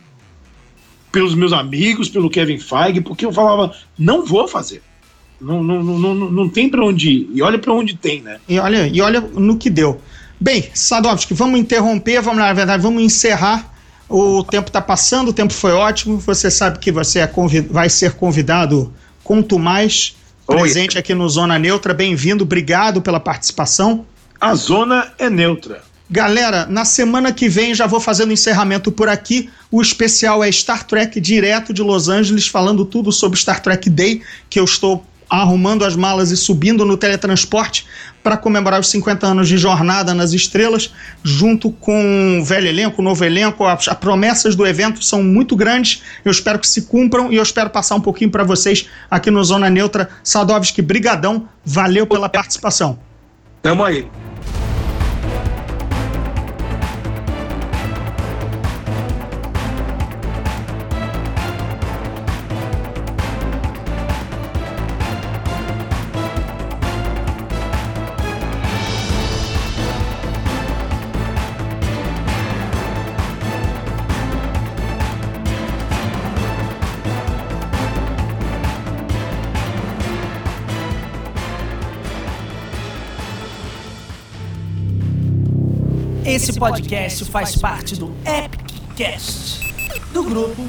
pelos meus amigos, pelo Kevin Feige, porque eu falava: não vou fazer. Não, não, não, não, tem pra onde ir. E olha pra onde tem, né? E olha, e olha no que deu. Bem, Sadovski, vamos interromper, vamos na verdade, vamos encerrar. O tempo está passando, o tempo foi ótimo. Você sabe que você é vai ser convidado quanto mais Oi. presente aqui no Zona Neutra. Bem-vindo, obrigado pela participação. A zona é neutra. Galera, na semana que vem já vou fazendo encerramento por aqui. O especial é Star Trek direto de Los Angeles, falando tudo sobre Star Trek Day, que eu estou arrumando as malas e subindo no teletransporte para comemorar os 50 anos de Jornada nas Estrelas, junto com o velho elenco, o novo elenco. As, as promessas do evento são muito grandes. Eu espero que se cumpram e eu espero passar um pouquinho para vocês aqui no Zona Neutra. Sadovski, brigadão. Valeu pela participação. Tamo aí. Esse podcast faz parte do Epic Cast do grupo